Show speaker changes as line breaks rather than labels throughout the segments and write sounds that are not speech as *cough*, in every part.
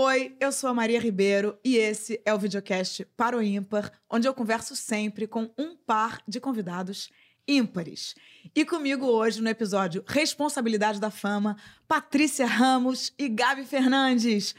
Oi, eu sou a Maria Ribeiro e esse é o videocast Para o Ímpar, onde eu converso sempre com um par de convidados ímpares. E comigo hoje no episódio Responsabilidade da Fama, Patrícia Ramos e Gabi Fernandes.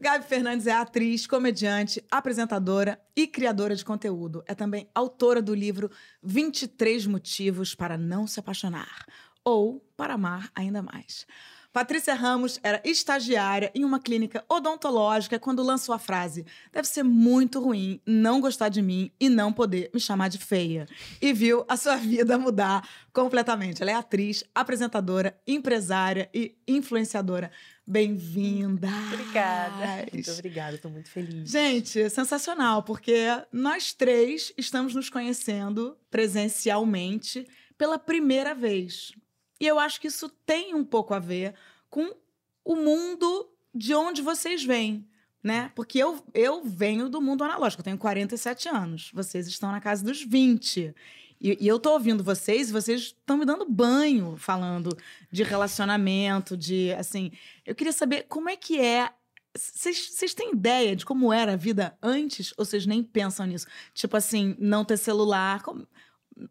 Gabi Fernandes é atriz, comediante, apresentadora e criadora de conteúdo. É também autora do livro 23 Motivos para Não Se Apaixonar ou Para Amar Ainda Mais. Patrícia Ramos era estagiária em uma clínica odontológica quando lançou a frase: Deve ser muito ruim não gostar de mim e não poder me chamar de feia. E viu a sua *laughs* vida mudar completamente. Ela é atriz, apresentadora, empresária e influenciadora. Bem-vinda!
Obrigada. Muito obrigada, estou muito feliz.
Gente, sensacional, porque nós três estamos nos conhecendo presencialmente pela primeira vez. E eu acho que isso tem um pouco a ver com o mundo de onde vocês vêm, né? Porque eu, eu venho do mundo analógico, eu tenho 47 anos, vocês estão na casa dos 20. E, e eu tô ouvindo vocês, e vocês estão me dando banho falando de relacionamento, de assim. Eu queria saber como é que é vocês têm ideia de como era a vida antes? Ou vocês nem pensam nisso? Tipo assim, não ter celular. Como...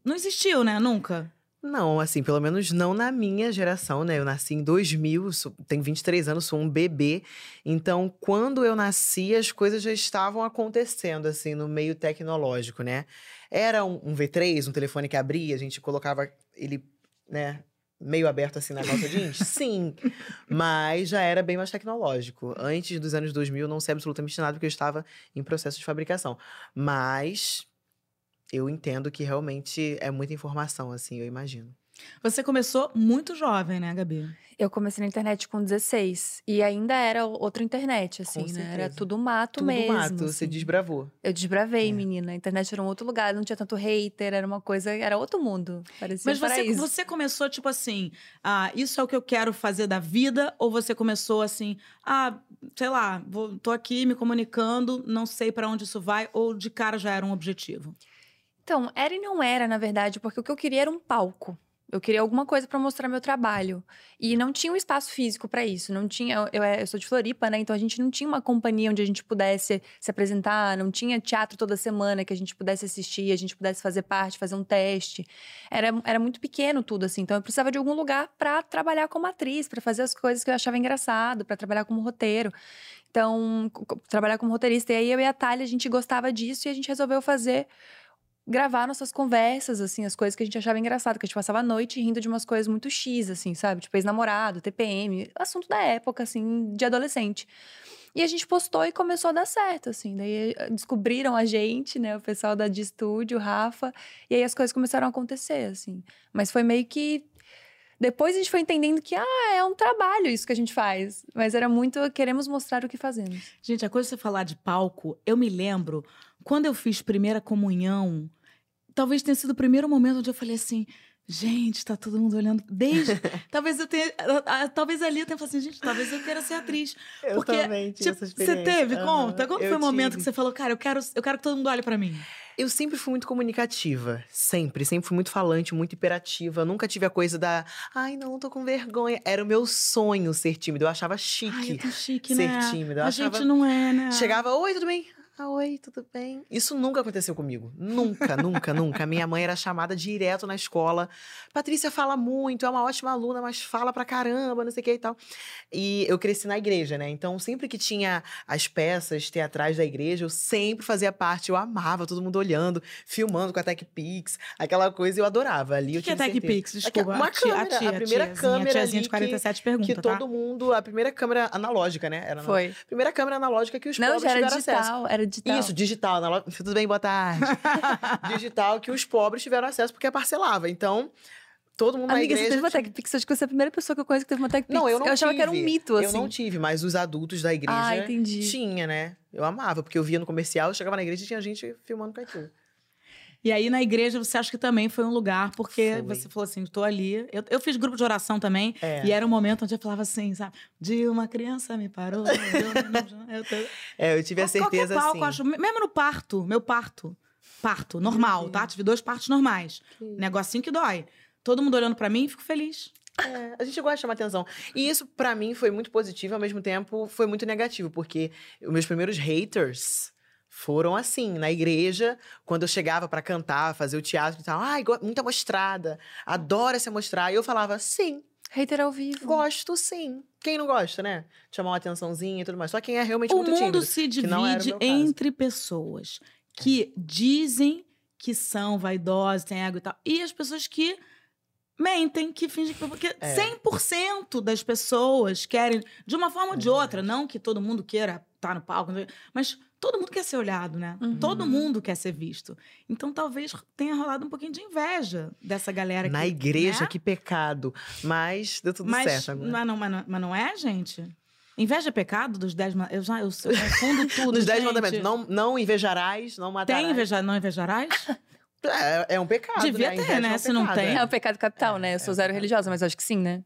Não existiu, né? Nunca.
Não, assim, pelo menos não na minha geração, né? Eu nasci em 2000, sou, tenho 23 anos, sou um bebê. Então, quando eu nasci, as coisas já estavam acontecendo, assim, no meio tecnológico, né? Era um, um V3, um telefone que abria, a gente colocava ele, né, meio aberto assim na nossa jeans? *laughs* Sim. Mas já era bem mais tecnológico. Antes dos anos 2000, não sei absolutamente nada, porque eu estava em processo de fabricação. Mas eu entendo que realmente é muita informação, assim, eu imagino.
Você começou muito jovem, né, Gabi?
Eu comecei na internet com 16. E ainda era outra internet, assim,
com
né? Era tudo mato
tudo
mesmo.
mato,
assim.
você desbravou.
Eu desbravei,
É.
menina. A internet era um outro lugar, não tinha tanto hater, era uma coisa, era outro mundo. Parecia
Mas
um
você, você começou, tipo assim, ah, isso é o que eu quero fazer da vida? Ou você começou assim, ah, sei lá, vou, tô aqui me comunicando, não sei pra onde isso vai, ou de cara já era um objetivo?
Então, era e não era, na verdade, porque o que eu queria era um palco. Eu queria alguma coisa pra mostrar meu trabalho. E não tinha um espaço físico pra isso. Não tinha. Eu, eu sou de Floripa, né? Então a gente não tinha uma companhia onde a gente pudesse se apresentar, não tinha teatro toda semana que a gente pudesse assistir, a gente pudesse fazer parte, fazer um teste. Era, era muito pequeno tudo, assim. Então eu precisava de algum lugar pra trabalhar como atriz, pra fazer as coisas que eu achava engraçado, pra trabalhar como roteiro. Então, trabalhar como roteirista. E aí eu e a Thalia, a gente gostava disso e a gente resolveu fazer gravar nossas conversas, assim, as coisas que a gente achava engraçado, que a gente passava a noite rindo de umas coisas muito X, assim, sabe? Tipo, ex-namorado, TPM, assunto da época, assim, de adolescente. E a gente postou e começou a dar certo, assim. Daí eh, descobriram a gente, né? O pessoal da de estúdio, o Rafa. E aí as coisas começaram a acontecer, assim. Mas foi meio que. Depois a gente foi entendendo que, ah, é um trabalho isso que a gente faz. Mas era muito, queremos mostrar o que fazemos.
Gente, a coisa de você falar de palco, eu me lembro, quando eu fiz primeira comunhão, talvez tenha sido o primeiro momento onde eu falei assim. Gente, tá todo mundo olhando. Desde. *laughs* talvez eu tenha. Talvez ali eu tenha falado assim, gente, talvez eu queira ser atriz. *laughs*
Eu
Porque,
também tive
tipo, Você teve?
Aham.
Conta. Quando foi o momento
tive.
que você falou, cara, eu quero, eu quero que todo mundo olhe pra mim?
Eu sempre fui muito comunicativa, sempre, sempre fui muito falante, muito hiperativa. Nunca tive a coisa da, ai, não, tô com vergonha. Era o meu sonho ser tímido. Eu achava chique.
Ai, eu tô chique,
ser
né?
tímida. Eu
A
achava-
gente não é, né?
Chegava, oi, tudo bem? Ah, oi, tudo bem? Isso nunca aconteceu comigo. Nunca, nunca, nunca. Minha mãe era chamada direto na escola. Patrícia fala muito, é uma ótima aluna, mas fala pra caramba, não sei o que e tal. E eu cresci na igreja, né? Então, sempre que tinha as peças teatrais da igreja, eu sempre fazia parte. Eu amava todo mundo olhando, filmando com a Tech Pix, aquela coisa, eu adorava. Ali
O
eu
que é
tive
Tech
certeza.
Pix? Desculpa.
Uma
a tia,
câmera,
a, tia,
a primeira
tiazinha,
câmera
a tiazinha
ali
de 47 pergunta,
Que
tá?
todo mundo. A primeira câmera analógica, né? Era
Foi.
a primeira câmera analógica que os
Não,
pobres
já era
tiveram acesso.
digital, era digital.
Isso, digital. analo- Tudo bem, boa tarde. *laughs* digital que os pobres tiveram acesso porque parcelava. Então, todo mundo na
Amiga,
igreja...
você teve uma
tinha-
Tech Pix? Acho que você é a primeira pessoa que eu conheço que teve uma Tech Pix.
Não, eu não
Eu achava que era um
tive.
mito, assim.
Eu não tive, mas os adultos da igreja
Ah, entendi.
tinha, né? Eu amava, porque eu via no comercial, eu chegava na igreja e tinha gente filmando com aquilo.
E aí na igreja você acha que também foi um lugar, porque
Foi.
você falou assim, tô ali. Eu, eu fiz grupo de oração também,
É.
e era um momento onde eu falava assim, sabe? De uma criança me parou. eu, eu, tô- *laughs*
É, eu tive a certeza,
palco,
assim...
acho, mesmo no parto, meu parto, parto, normal, tá? Tive dois partos normais. Negocinho que dói. Todo mundo olhando pra mim, fico feliz.
É, a gente gosta de chamar atenção. E isso, pra mim, foi muito positivo, ao mesmo tempo, foi muito negativo, porque os meus primeiros haters foram assim, na igreja, quando eu chegava pra cantar, fazer o teatro e tal. Ai, go- muita mostrada, adora se mostrar. E eu falava, sim,
Hater ao vivo.
gosto sim. Quem não gosta, né? Chamar uma atençãozinha e tudo mais. Só quem é realmente
O
muito
mundo
tímido.
se
o
divide
meu caso.
entre pessoas que dizem que são vaidosas, têm ego e tal, e as pessoas que mentem, que fingem que. Porque
É.
100% das pessoas querem, de uma forma ou de
É
outra, não que todo mundo queira estar no palco, mas todo mundo quer ser olhado, né?
Uhum.
Todo mundo quer ser visto. Então talvez tenha rolado um pouquinho de inveja dessa galera
Na
que,
igreja,
né?
que pecado. Mas deu tudo
mas,
certo agora.
Mas não, mas, não, mas não é, gente? Inveja é pecado dos dez mandamentos? Eu já eu, eu confundo *laughs* tudo.
Nos dez mandamentos, não, não invejarás, não matarás.
Tem inveja, não invejarás? *laughs*
É, é um pecado,
Devia
né?
ter,
Inveja
né?
é um
Se não
pecado,
tem.
É o pecado capital, né? Eu sou
é
zero religiosa, mas acho que sim, né?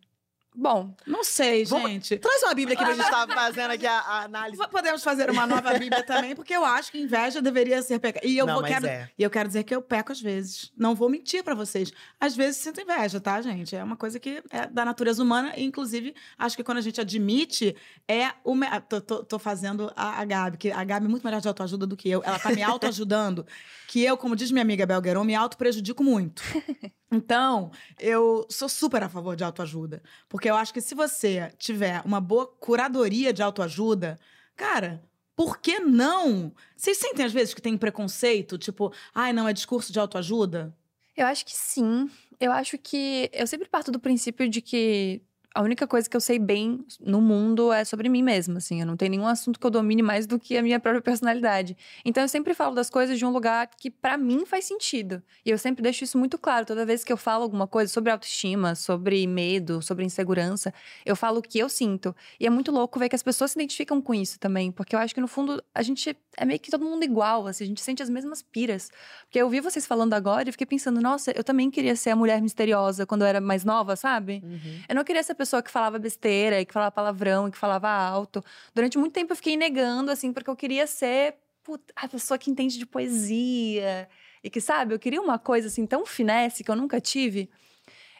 Bom,
Não sei,
Vamos-
gente.
Traz uma Bíblia aqui pra gente estar *laughs* fazendo aqui a, a análise.
Podemos fazer uma nova Bíblia também, porque eu acho que inveja deveria ser pecado. E eu
não,
vou quero,
é.
e eu quero dizer que eu peco às vezes. Não vou mentir pra vocês. Às vezes sinto inveja, tá, gente? É uma coisa que é da natureza humana. E, inclusive, acho que quando a gente admite, é o. me- ah, Tô, tô- tô fazendo a, a Gabi, que a Gabi é muito melhor de autoajuda do que eu. Ela tá me *laughs* autoajudando. que eu, como diz minha amiga Belgueron, me auto-prejudico muito. *laughs* Então, eu sou super a favor de autoajuda. Porque eu acho que se você tiver uma boa curadoria de autoajuda, cara, por que não? Vocês sentem às vezes que tem preconceito? Tipo, ai, não, é discurso de autoajuda?
eu acho que sim. Eu acho que. Eu sempre parto do princípio de que a única coisa que eu sei bem no mundo é sobre mim mesma, assim. Eu não tenho nenhum assunto que eu domine mais do que a minha própria *laughs* personalidade. Então eu sempre falo das coisas de um lugar que pra mim faz sentido. E eu sempre deixo isso muito claro. Toda vez que eu falo alguma coisa sobre autoestima, sobre medo, sobre insegurança, eu falo o que eu sinto. E é muito louco ver que as pessoas se identificam com isso também. Porque eu acho que no fundo a gente é meio que todo mundo igual, assim. A gente sente as mesmas piras. Porque eu ouvi vocês falando agora e fiquei pensando, nossa, eu também queria ser a mulher misteriosa quando eu era mais nova, sabe?
Uhum.
Eu não queria ser a pessoa que falava besteira, que falava palavrão, e que falava alto. Durante muito tempo eu fiquei negando, assim, porque eu queria ser puta, a pessoa que entende de poesia. E que, sabe, eu queria uma coisa assim tão finesse que eu nunca tive.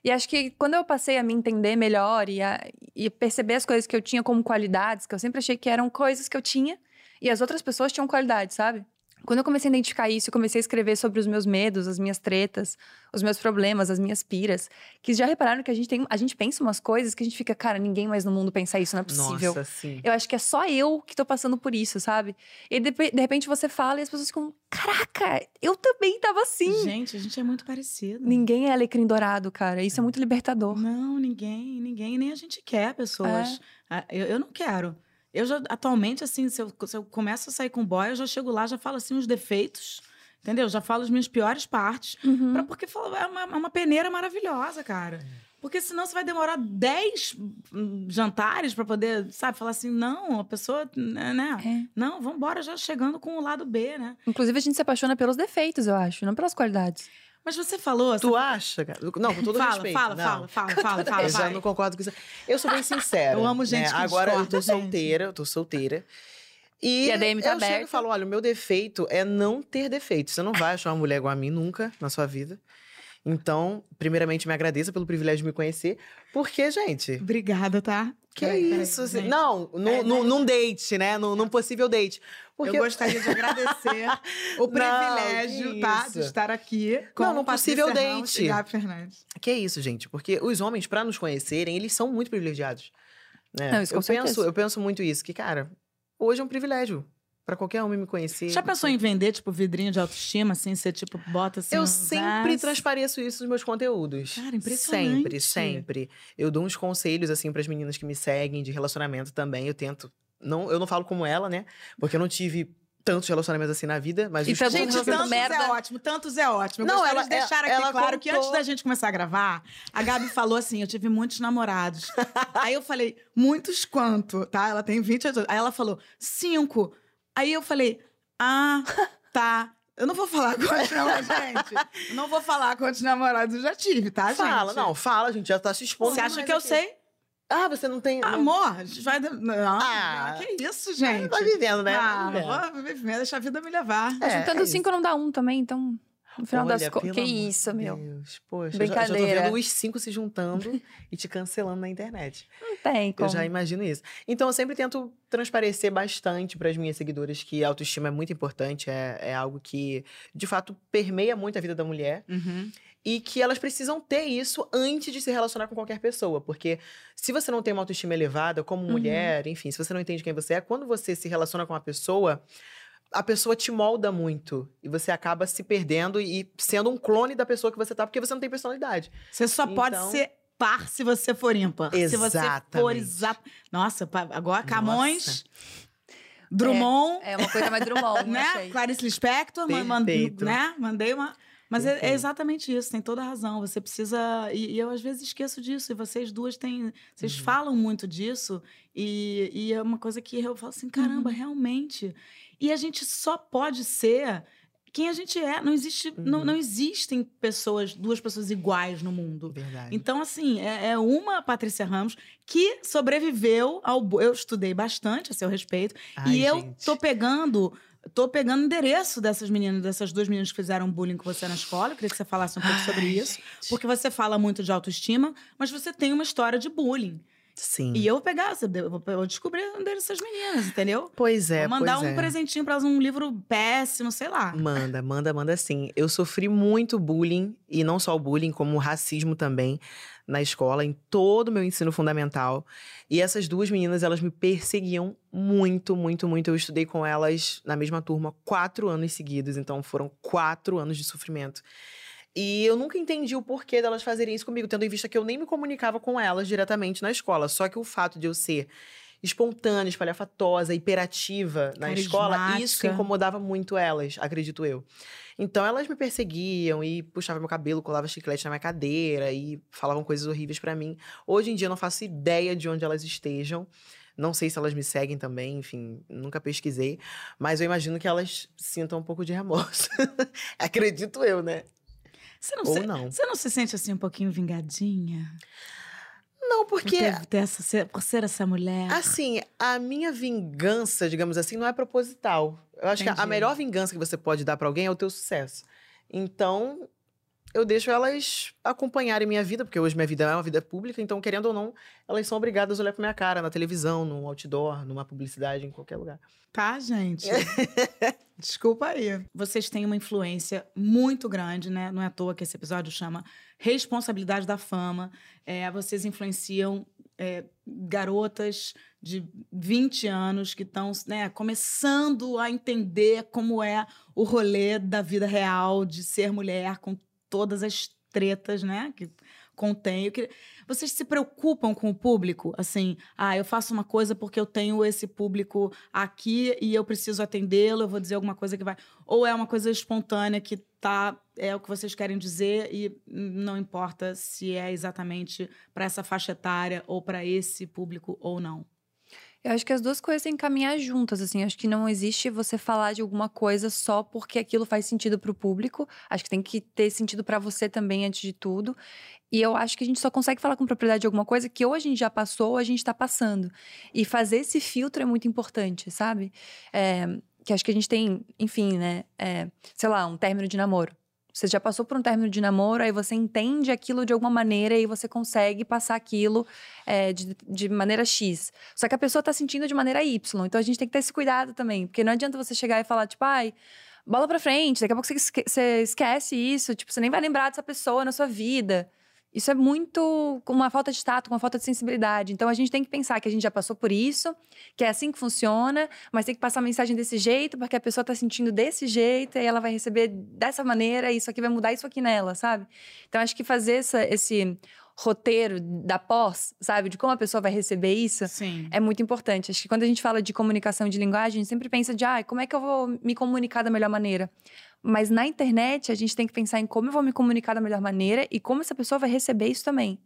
E acho que quando eu passei a me entender melhor e, a, e perceber as coisas que eu tinha como qualidades, que eu sempre achei que eram coisas que eu tinha, e as outras pessoas tinham qualidades, sabe? Quando eu comecei a identificar isso, eu comecei a escrever sobre os meus medos, as minhas tretas, os meus problemas, as minhas piras. Que já repararam que a gente tem. A gente pensa umas coisas que a gente fica, cara, ninguém mais no mundo pensa isso, não é possível.
Nossa, sim.
Eu acho que é só eu que tô passando por isso, sabe? E de, de repente você fala e as pessoas ficam, caraca, eu também tava assim.
Gente, a gente é muito parecido.
Ninguém é alecrim dourado, cara. Isso é muito libertador.
Não, ninguém, ninguém, nem a gente quer pessoas.
É.
Ah, Eu, eu não quero. Eu já, atualmente, assim, se eu, se eu começo a sair com boy, eu já chego lá, já falo assim os defeitos, entendeu? Já falo as minhas piores partes.
Uhum.
Pra, porque fala- é uma, é uma peneira maravilhosa, cara. Porque senão você vai demorar 10 hum, jantares pra poder, sabe, falar assim, não, a pessoa, né? né?
É.
Não, vambora já chegando com o lado B, né?
Inclusive, a gente se apaixona pelos defeitos, eu acho, não pelas qualidades.
Mas você falou...
Tu acha, cara? Não, com todo
fala,
respeito.
fala,
não.
fala, fala, fala, *laughs* fala,
Eu já não concordo com isso. Eu sou bem *laughs* sincera.
Eu amo gente
né?
que
Agora eu tô solteira, eu tô solteira. E,
E a DM tá
eu chego
aberta.
e falo: olha, o meu defeito é não ter defeito. Você não vai achar uma mulher igual a mim nunca na sua vida. Então, primeiramente, me agradeça pelo privilégio de me conhecer. Porque, gente,
Obrigada, tá?
que
Peraí, peraí,
isso?
gente.
não, num,
É,
num,
né?
num date, né? Num, num possível date. Porque
Eu gostaria de agradecer *laughs* o privilégio,
que
tá? De estar aqui com
Não, num possível date.
e Gabi Fernandes.
Que é isso, gente? Porque os homens, pra nos conhecerem, eles são muito privilegiados. Né?
Não, isso com
eu, penso, eu penso muito isso, que, cara, hoje é um privilégio pra qualquer homem me conhecer.
Já pensou em vender, tipo, vidrinho de autoestima, assim? Você, tipo, bota assim...
Eu sempre
as-
transpareço isso nos meus conteúdos.
Cara, impressionante.
Sempre, sempre. Eu dou uns conselhos, assim, pras meninas que me seguem, de relacionamento também. Eu tento. Não, eu não falo como ela, né? Porque eu não tive tantos relacionamentos assim na vida, mas
E
os
Gente,
que
tantos
merda.
é ótimo, tantos é ótimo. Eu
Não, ela-
de deixar aqui
ela
claro que
contou-
antes da gente começar a gravar, a Gabi falou assim, eu tive muitos namorados. *laughs* Aí eu falei, muitos quanto, tá? Ela tem 20 anos. Aí ela falou, cinco. Aí eu falei, ah, tá. Eu não vou falar quantos namorados, gente. Eu não vou falar quantos namorados eu já tive, tá, gente?
Fala, não, fala, a gente já tá se expondo.
Você acha que eu
aqui.
sei?
Ah, você não tem.
Amor, a gente vai... Não,
Ah.
que isso, gente?
Vai vivendo, né?
Ah,
Vai vivendo.
vou viver, deixa a vida me levar.
É,
Juntando
é
cinco não dá um também, então. No final
Olha,
das contas. Que isso, meu.
Deus. Poxa, eu já, eu já tô
Brincadeira.
vendo os cinco se juntando *laughs* e te cancelando na internet.
Não tem como.
Eu já imagino isso. Então, eu sempre tento transparecer bastante para as minhas seguidoras que a autoestima é muito importante, é, é algo que, de fato, permeia muito a vida da mulher
Uhum.
e que elas precisam ter isso antes de se relacionar com qualquer pessoa. Porque se você não tem uma autoestima elevada, como
Uhum.
mulher, enfim, se você não entende quem você é, quando você se relaciona com uma pessoa, a pessoa te molda muito. E você acaba se perdendo e sendo um clone da pessoa que você tá, porque você não tem personalidade.
Você só pode
Então-
ser par se você for ímpar. Se você for
Exatamente.
exato. Nossa, agora
Nossa.
Camões, Drummond,
É uma coisa mais Drummond, *laughs*
né?
achei.
Clarice Lispector, ma- man-
Perfeito.
né? Mandei uma. Mas é, é exatamente isso, tem toda a razão. Você precisa. E, e eu às vezes esqueço disso. E vocês duas têm. Vocês
Uhum.
falam muito disso. E, e é uma coisa que eu falo assim: caramba,
Uhum.
realmente. E a gente só pode ser quem a gente é. Não, existe, não,
Uhum.
não existem pessoas, duas pessoas iguais no mundo.
Verdade.
Então, assim, é, é uma Patrícia Ramos que sobreviveu ao. Eu estudei bastante a seu respeito.
Ai,
e eu
gente.
tô pegando. Tô pegando o endereço dessas meninas, dessas duas meninas que fizeram bullying com você na escola. Eu queria que você falasse um pouco sobre
Ai,
isso.
gente.
Porque você fala muito de autoestima, mas você tem uma história de bullying.
Sim.
E eu vou pegar, eu vou- descobrir endereço dessas meninas, entendeu?
Pois é,
vou mandar um
é.
presentinho pra elas, um livro péssimo, sei lá.
Manda, manda, manda sim. Eu sofri muito bullying, e não só o bullying, como o racismo também, na escola, em todo o meu ensino fundamental. E essas duas meninas, elas me perseguiam muito, muito, muito. Eu estudei com elas na mesma turma quatro anos seguidos, então foram quatro anos de sofrimento. E eu nunca entendi o porquê delas fazerem isso comigo, tendo em vista que eu nem me comunicava com elas diretamente na escola. Só que o fato de eu ser espontânea, espalhafatosa, hiperativa na escola, isso incomodava muito elas, acredito eu. Então elas me perseguiam e puxavam meu cabelo, colavam chiclete na minha cadeira e falavam coisas horríveis pra mim. Hoje em dia eu não faço ideia de onde elas estejam. Não sei se elas me seguem também, enfim, nunca pesquisei. Mas eu imagino que elas sintam um pouco de remorso. *laughs* Acredito eu, né?
Você não,
Ou
se,
não.
você não se sente assim um pouquinho vingadinha?
Não,
Por
porque
ter- ter essa, ser- por ser essa mulher?
Assim, a minha vingança, digamos assim, não é proposital. Eu acho que a
Entendi.
melhor vingança que você pode dar pra alguém é o teu sucesso. Então, eu deixo elas acompanharem minha vida, porque hoje minha vida é uma vida pública, então, querendo ou não, elas são obrigadas a olhar pra minha cara na televisão, num outdoor, numa publicidade, em qualquer lugar.
Tá, gente? *laughs* Desculpa aí. Vocês têm uma influência muito grande, né? Não é à toa que esse episódio chama Responsabilidade da Fama. É, vocês influenciam é, garotas de 20 anos que estão né, começando a entender como é o rolê da vida real de ser mulher, com todas as tretas, né? Que contém. Vocês se preocupam com o público? Assim, ah, eu faço uma coisa porque eu tenho esse público aqui e eu preciso atendê-lo, eu vou dizer alguma coisa que vai. Ou é uma coisa espontânea que tá, é o que vocês querem dizer e não importa se é exatamente para essa faixa etária ou para esse público ou não.
Eu acho que as duas coisas têm que caminhar juntas, assim. Acho que não existe você falar de alguma coisa só porque aquilo faz sentido pro público. Acho que tem que ter sentido pra você também, antes de tudo. E eu acho que a gente só consegue falar com propriedade de alguma coisa que ou a gente já passou ou a gente tá passando. E fazer esse filtro é muito importante, sabe? É, que acho que a gente tem, enfim, né? é, sei lá, um término de namoro. Você já passou por um término de namoro, aí você entende aquilo de alguma maneira e você consegue passar aquilo é, de, de maneira X. Só que a pessoa tá sentindo de maneira Y. Então a gente tem que ter esse cuidado também. Porque não adianta você chegar e falar, tipo, ai, bola pra frente, daqui a pouco você, esque- você esquece isso, tipo, você nem vai lembrar dessa pessoa na sua vida. Isso é muito com uma falta de tato, com uma falta de sensibilidade. Então a gente tem que pensar que a gente já passou por isso, que é assim que funciona, mas tem que passar a mensagem desse jeito, porque a pessoa tá sentindo desse jeito, e ela vai receber dessa maneira, e isso aqui vai mudar isso aqui nela, sabe? Então acho que fazer essa- esse roteiro da pós, sabe, de como a pessoa vai receber isso,
Sim.
é muito importante. Acho que quando a gente fala de comunicação de linguagem, a gente sempre pensa de, ah, como é que eu vou me comunicar da melhor maneira? Mas na internet, a gente tem que pensar em como eu vou me comunicar da melhor maneira e como essa pessoa vai receber isso também.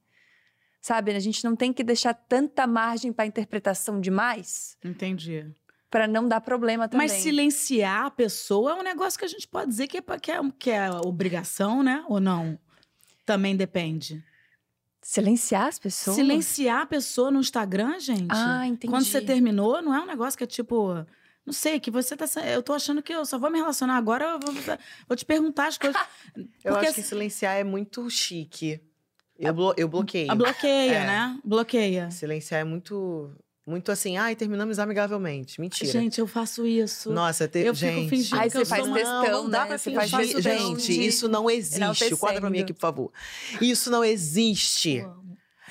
Sabe? A gente não tem que deixar tanta margem para interpretação demais
Entendi.
para não dar problema também.
Mas silenciar a pessoa é um negócio que a gente pode dizer que é, que é, que é obrigação, né? Ou não? Também depende.
Silenciar as pessoas?
Silenciar a pessoa no Instagram, gente.
Ah, entendi.
Quando você terminou, não é um negócio que é tipo. Não sei, que você tá. Eu tô achando que eu só vou me relacionar agora, eu vou, vou te perguntar as coisas. *laughs*
Eu acho que silenciar é muito chique. Eu, blo eu bloqueio.
a bloqueia,
É.
né? Bloqueia.
Silenciar é muito, muito assim, ai, terminamos amigavelmente. Mentira.
Gente, eu faço isso.
Nossa, te...
eu
gente.
fico fingindo
Ai, você faz
sou
textão,
uma...
não dá
né?
pra
Você
fingir.
faz questão
Gente,
de
isso não existe. Quadra pra mim aqui, por favor. Isso não existe.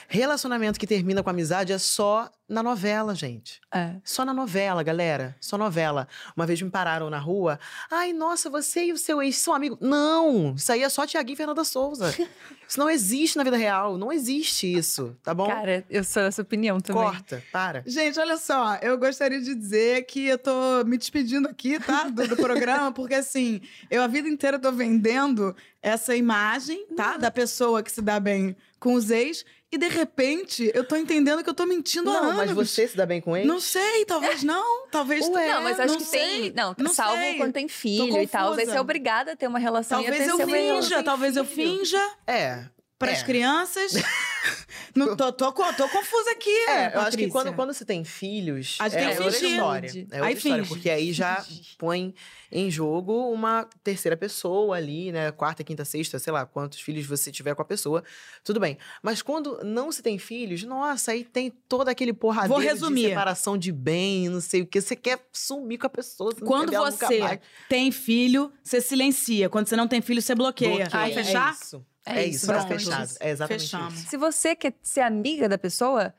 Relacionamento que termina com amizade é só na novela, gente.
É.
Só na novela, galera. Só novela. Uma vez me pararam na rua. Ai, nossa, você e o seu ex são amigos. Não! Isso aí é só Tiaguinho e Fernanda Souza. *laughs* Isso não existe na vida real. Não existe isso, tá bom?
Cara, eu sou dessa opinião também.
Corta, para.
Gente, olha só, eu gostaria de dizer que eu tô me despedindo aqui, tá? Do, do programa, porque assim, eu a vida inteira tô vendendo essa imagem, tá? Da pessoa que se dá bem com os ex. E de repente, eu tô entendendo que eu tô mentindo há
Não,
anos.
mas você se dá bem com ele?
Não sei, talvez não. Talvez.
Ué,
Não, mas acho
não
que
sei.
tem. Não,
Não
salvo
sei.
quando tem filho e tal. Aí você é obrigada a ter uma relação e a
Talvez
ter
eu finja, talvez eu finja
É.
para as
É.
crianças. *laughs* não, tô, tô, co- tô confusa aqui.
É, eu acho que quando, quando você tem filhos,
A gente
é
tem
outra história. É outra
Aí
história,
finge.
porque aí já *laughs* põe em jogo uma terceira pessoa ali, né? Quarta, quinta, sexta, sei lá, quantos filhos você tiver com a pessoa. Tudo bem. Mas quando não se tem filhos, nossa, aí tem todo aquele porradeiro
Vou resumir.
de separação de bem, não sei o que. Você quer sumir com a pessoa. Você
Quando você tem filho, você silencia. Quando você não tem filho, você bloqueia.
Bloqueia.
Aí fechar?
É isso.
É
É,
isso,
tá
pronto.
fechado. É exatamente
Fechamos.
isso.
Se você quer ser amiga da pessoa,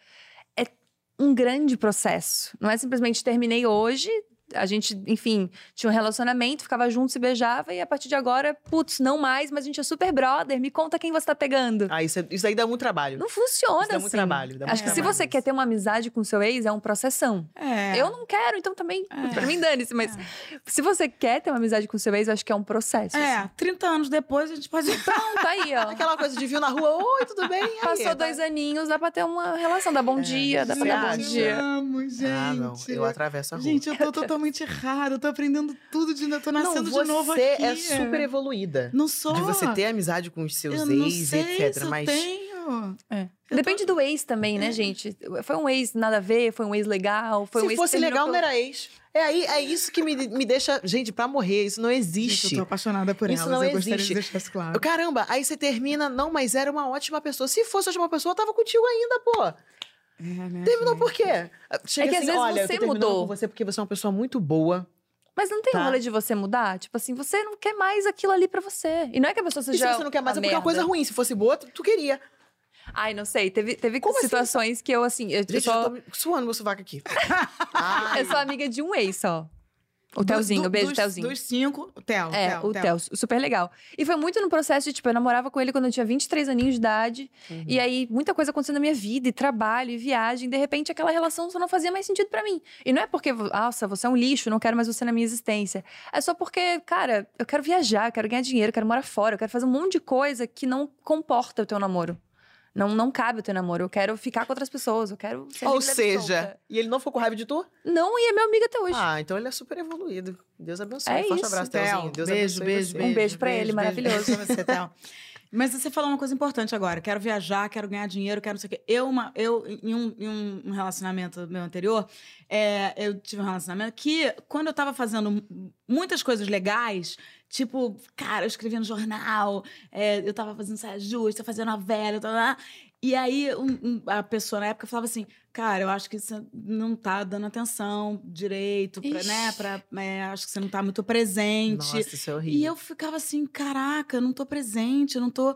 é um grande processo. Não é simplesmente terminei hoje, a gente, enfim, tinha um relacionamento, ficava junto, se beijava, e a partir de agora, putz, não mais, mas a gente é super brother, me conta quem você tá pegando.
Ah, isso, é- isso aí dá muito trabalho.
Não funciona
Isso dá
assim.
muito trabalho, dá muito
Acho que se
trabalho
você
isso.
quer ter uma amizade com seu ex, é um processão.
É.
Eu não quero, então também,
É.
pra mim dane-se, mas se você quer ter uma amizade com seu ex, eu acho que é um processo.
É,
assim.
30 anos depois a gente pode. *laughs*
Pronto, aí, ó. *laughs*
Aquela coisa de viu na rua, oi, tudo bem? Aí,
Passou
tá-
dois aninhos, dá pra ter uma relação, dá bom dia, dá pra
você
dar bom dia.
amo, gente.
Ah, não. Eu atravesso a rua.
Gente, eu tô totalmente errada. Eu tô aprendendo tudo de novo. Tô nascendo
não,
de novo
você
aqui.
é super evoluída.
Não sou.
De você ter amizade com os seus
eu não
ex,
sei
etc.
se eu
Mas
tenho.
É. Depende do ex também, né, gente? Foi um ex nada a ver, foi um ex legal, foi um
se
ex
fosse legal, não
pelo-
era ex. É aí, é isso que me, me deixa. Gente, pra morrer, isso não
Gente,
existe.
eu tô apaixonada por
Isso
elas.
não
eu gostaria
existe.
de deixar isso claro.
Caramba, aí você termina, não, mas era uma ótima pessoa. Se fosse ótima pessoa, eu tava contigo ainda, pô.
É, né,
Terminou
gente?
por quê? Chega
É que às
assim,
vezes
olha, eu tô
você mudou.
com você porque você é uma pessoa muito boa.
Mas não tem
Tá.
rolê de você mudar? Tipo assim, você não quer mais aquilo ali pra você. E não é que a pessoa
E se
seja
você não quer mais, é porque é uma coisa
merda.
ruim. Se fosse boa, tu, queria.
Ai, não sei. Teve, teve
Como assim?
situações que eu, assim, eu, eu
Gente, já
sou,
tô suando meu sovaco aqui. *laughs*
Eu sou amiga de um ex só. O Telzinho,
do-
beijo,
dos,
Telzinho.
Dos cinco, o Tel.
É,
Tel,
o
Tel.
Theo, super legal. E foi muito no processo de, tipo, eu namorava com ele quando eu tinha 23 aninhos de idade.
Uhum.
E aí, muita coisa acontecendo na minha vida, e trabalho, e viagem. De repente, aquela relação só não fazia mais sentido pra mim. E não é porque, nossa, você é um lixo, não quero mais você na minha existência. É só porque, cara, eu quero viajar, eu quero ganhar dinheiro, eu quero morar fora, eu quero fazer um monte de coisa que não comporta o teu namoro. Não, não cabe o teu namoro. Eu quero ficar com outras pessoas, eu quero ser
Ou seja, e ele não ficou com raiva de tu?
Não, e é meu amigo até hoje.
Ah, então ele é super evoluído. Deus abençoe.
É
Forte
isso,
abraço,
Tel,
Telzinho. Deus
beijo,
abençoe
beijo,
você.
beijo.
Um beijo pra ele, maravilhoso.
Beijo pra você. *laughs* Mas você falou uma coisa importante agora. Quero viajar, quero ganhar dinheiro, quero não sei o quê. Eu, uma, eu em, um, em um- relacionamento meu anterior, é, eu tive um relacionamento que, quando eu tava fazendo muitas coisas legais, tipo, cara, eu escrevia no jornal, é, eu tava fazendo saia justa, fazendo tá, lá. E aí um- um- a pessoa na época falava assim, cara, eu acho que você não tá dando atenção direito, pra, né? Pra, é, acho que você não tá muito presente.
Nossa, isso é horrível.
E eu ficava assim, caraca, eu não tô presente, eu não tô.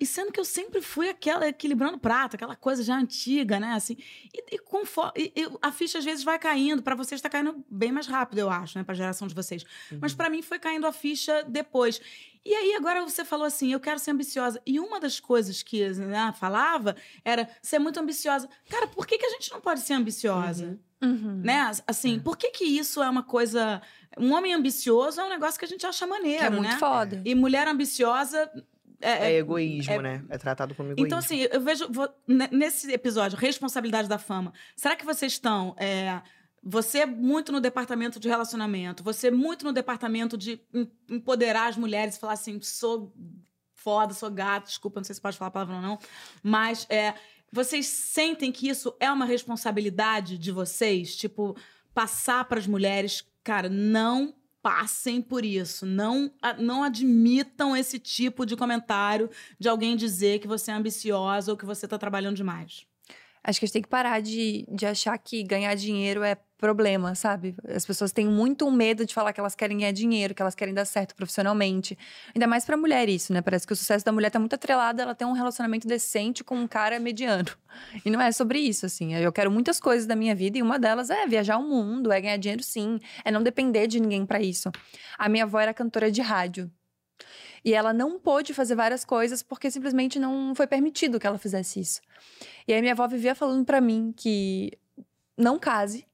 E sendo que eu sempre fui aquela equilibrando prato, aquela coisa já antiga, né? Assim. E, e confo- e- a ficha às vezes vai caindo. Pra vocês tá caindo bem mais rápido, eu acho, né? Pra geração de vocês. Mas
Uhum.
pra mim foi caindo a ficha depois. E aí, agora você falou assim: eu quero ser ambiciosa. E uma das coisas que né, falava era ser muito ambiciosa. Cara, por que, que a gente não pode ser ambiciosa?
Uhum.
Uhum.
Né? Assim, por que, que isso é uma coisa. Um homem ambicioso é um negócio que a gente acha maneiro,
Que é muito
né?
foda.
E mulher ambiciosa. É,
É
é-
egoísmo, né? É tratado como egoísmo.
Então, assim, eu vejo vo- ne- nesse episódio, responsabilidade da fama. Será que vocês estão. é, você muito no departamento de relacionamento, você muito no departamento de em- empoderar as mulheres e falar assim: sou foda, sou gato, desculpa, não sei se pode falar a palavra ou não, mas é, vocês sentem que isso é uma responsabilidade de vocês? Tipo, passar para as mulheres, cara, não passem por isso. Não, não admitam esse tipo de comentário de alguém dizer que você é ambiciosa ou que você está trabalhando demais.
Acho que a gente tem que parar de, de achar que ganhar dinheiro é problema, sabe? As pessoas têm muito medo de falar que elas querem ganhar dinheiro, que elas querem dar certo profissionalmente. Ainda mais pra mulher isso, né? Parece que o sucesso da mulher tá muito atrelado ela ter um relacionamento decente com um cara mediano. E não é sobre isso, assim. Eu quero muitas coisas da minha vida e uma delas é viajar o mundo, é ganhar dinheiro sim, é não depender de ninguém para isso. A minha avó era cantora de rádio. E ela não pôde fazer várias coisas porque simplesmente não foi permitido que ela fizesse isso. E aí minha avó vivia falando para mim que não case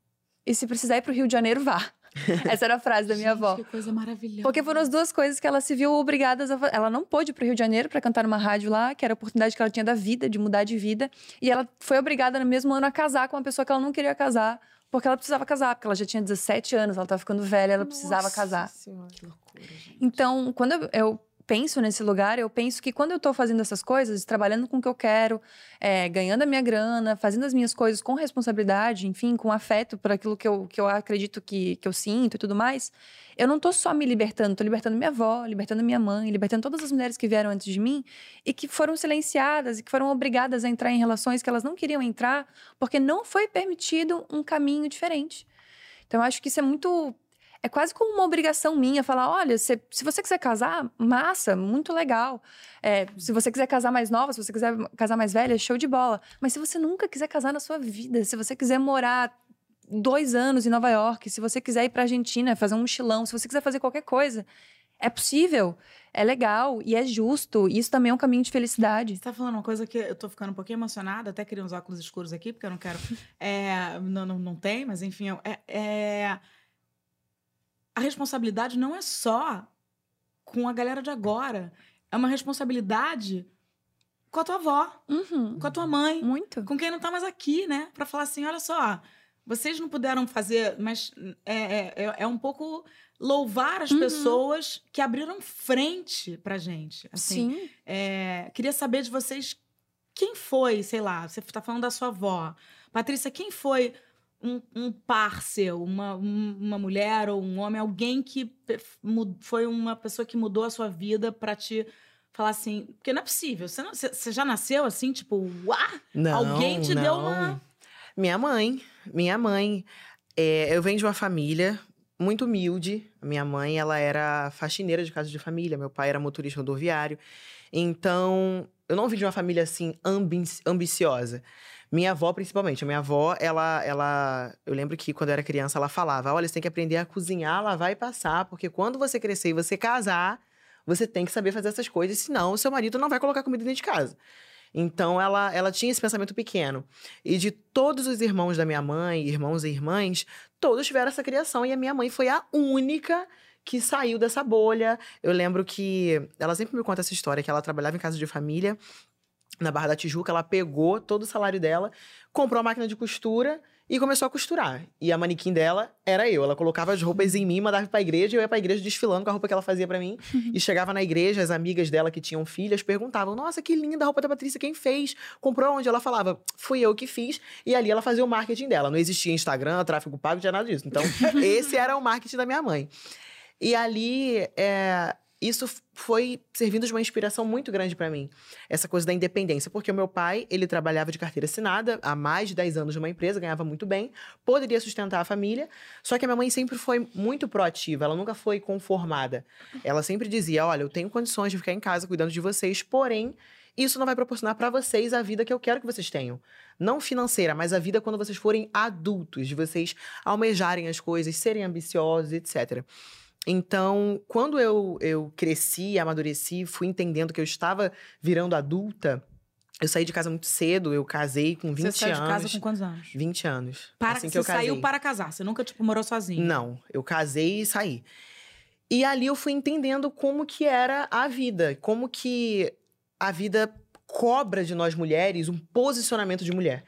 e se precisar ir pro Rio de Janeiro, vá. *laughs* Essa era a frase da minha
Gente,
avó.
Que coisa maravilhosa.
Porque foram as duas coisas que ela se viu obrigadas a fazer. Ela não pôde ir pro Rio de Janeiro para cantar numa rádio lá, que era a oportunidade que ela tinha da vida, de mudar de vida. E ela foi obrigada no mesmo ano a casar com uma pessoa que ela não queria casar, porque ela precisava casar, porque ela já tinha 17 anos, ela estava ficando velha, ela precisava
Nossa
casar.
Senhora.
Que loucura, gente.
Então, quando eu penso nesse lugar, eu penso que quando eu tô fazendo essas coisas, trabalhando com o que eu quero, é, ganhando a minha grana, fazendo as minhas coisas com responsabilidade, enfim, com afeto por aquilo que eu, que eu acredito que, que eu sinto e tudo mais, eu não tô só me libertando, tô libertando minha avó, libertando minha mãe, libertando todas as mulheres que vieram antes de mim e que foram silenciadas e que foram obrigadas a entrar em relações que elas não queriam entrar porque não foi permitido um caminho diferente. Então, eu acho que isso é muito é quase como uma obrigação minha falar: olha, se, se você quiser casar, massa, muito legal. É, se você quiser casar mais nova, se você quiser casar mais velha, show de bola. Mas se você nunca quiser casar na sua vida, se você quiser morar dois anos em Nova York, se você quiser ir pra Argentina, fazer um mochilão, se você quiser fazer qualquer coisa, é possível, é legal e é justo. E isso também é um caminho de felicidade.
Você tá falando uma coisa que eu tô ficando um pouquinho emocionada, até queria uns óculos escuros aqui, porque eu não quero. É, não, não, não tem, mas enfim, é, é a responsabilidade não é só com a galera de agora. É uma responsabilidade com a tua avó,
Uhum.
com a tua mãe,
Muito.
com quem não tá mais aqui, né? Pra falar assim: olha só, vocês não puderam fazer, mas é, é, é- é um pouco louvar as
Uhum.
pessoas que abriram frente pra gente. Assim,
Sim.
é, queria saber de vocês quem foi, sei lá, você tá falando da sua avó. Patrícia, quem foi um, um par seu, uma, um- uma mulher ou um homem, alguém que foi uma pessoa que mudou a sua vida pra te falar assim. Porque não é possível. Você, não- você- já nasceu assim, tipo, uá?
Não,
Alguém te deu
não.
uma.
Minha mãe, minha mãe. É, eu venho de uma família muito humilde. Minha mãe, ela era faxineira de casa de família. Meu pai era motorista rodoviário. Então, eu não vim de uma família assim ambi- ambiciosa. Minha avó, principalmente. A minha avó, ela, ela. Eu lembro que quando eu era criança, ela falava: olha, você tem que aprender a cozinhar, lavar e passar, porque quando você crescer e você casar, você tem que saber fazer essas coisas, senão o seu marido não vai colocar comida dentro de casa. Então, ela, ela tinha esse pensamento pequeno. E de todos os irmãos da minha mãe, irmãos e irmãs, todos tiveram essa criação. E a minha mãe foi a única que saiu dessa bolha. Eu lembro que ela sempre me conta essa história, que ela trabalhava em casa de família, na Barra da Tijuca, ela pegou todo o salário dela, comprou a máquina de costura e começou a costurar. E a manequim dela era eu. Ela colocava as roupas em mim, mandava pra igreja, e eu ia pra igreja desfilando com a roupa que ela fazia pra mim. *laughs* e chegava na igreja, as amigas dela que tinham filhas perguntavam: Nossa, que linda a roupa da Patrícia, quem fez? Comprou onde? Ela falava: Fui eu que fiz. E ali ela fazia o marketing dela. Não existia Instagram, tráfego pago, não tinha nada disso. Então, *laughs* esse era o marketing da minha mãe. E ali, é, isso foi servindo de uma inspiração muito grande pra mim. Essa coisa da independência. Porque o meu pai, ele trabalhava de carteira assinada há mais de 10 anos numa empresa, ganhava muito bem, poderia sustentar a família. Só que a minha mãe sempre foi muito proativa, ela nunca foi conformada. Ela sempre dizia: Olha, eu tenho condições de ficar em casa cuidando de vocês, porém. Isso não vai proporcionar pra vocês a vida que eu quero que vocês tenham. Não financeira, mas a vida quando vocês forem adultos, de vocês almejarem as coisas, serem ambiciosos, etc. Então, quando eu, eu cresci, amadureci, fui entendendo que eu estava virando adulta, eu saí de casa muito cedo, eu casei com 20
você saiu
anos.
de casa com quantos anos?
20 anos.
Para,
assim que
você saiu para casar. Você nunca, tipo, morou sozinho.
Não, eu casei e saí. E ali eu fui entendendo como que era a vida, como que a vida cobra de nós mulheres um posicionamento de mulher.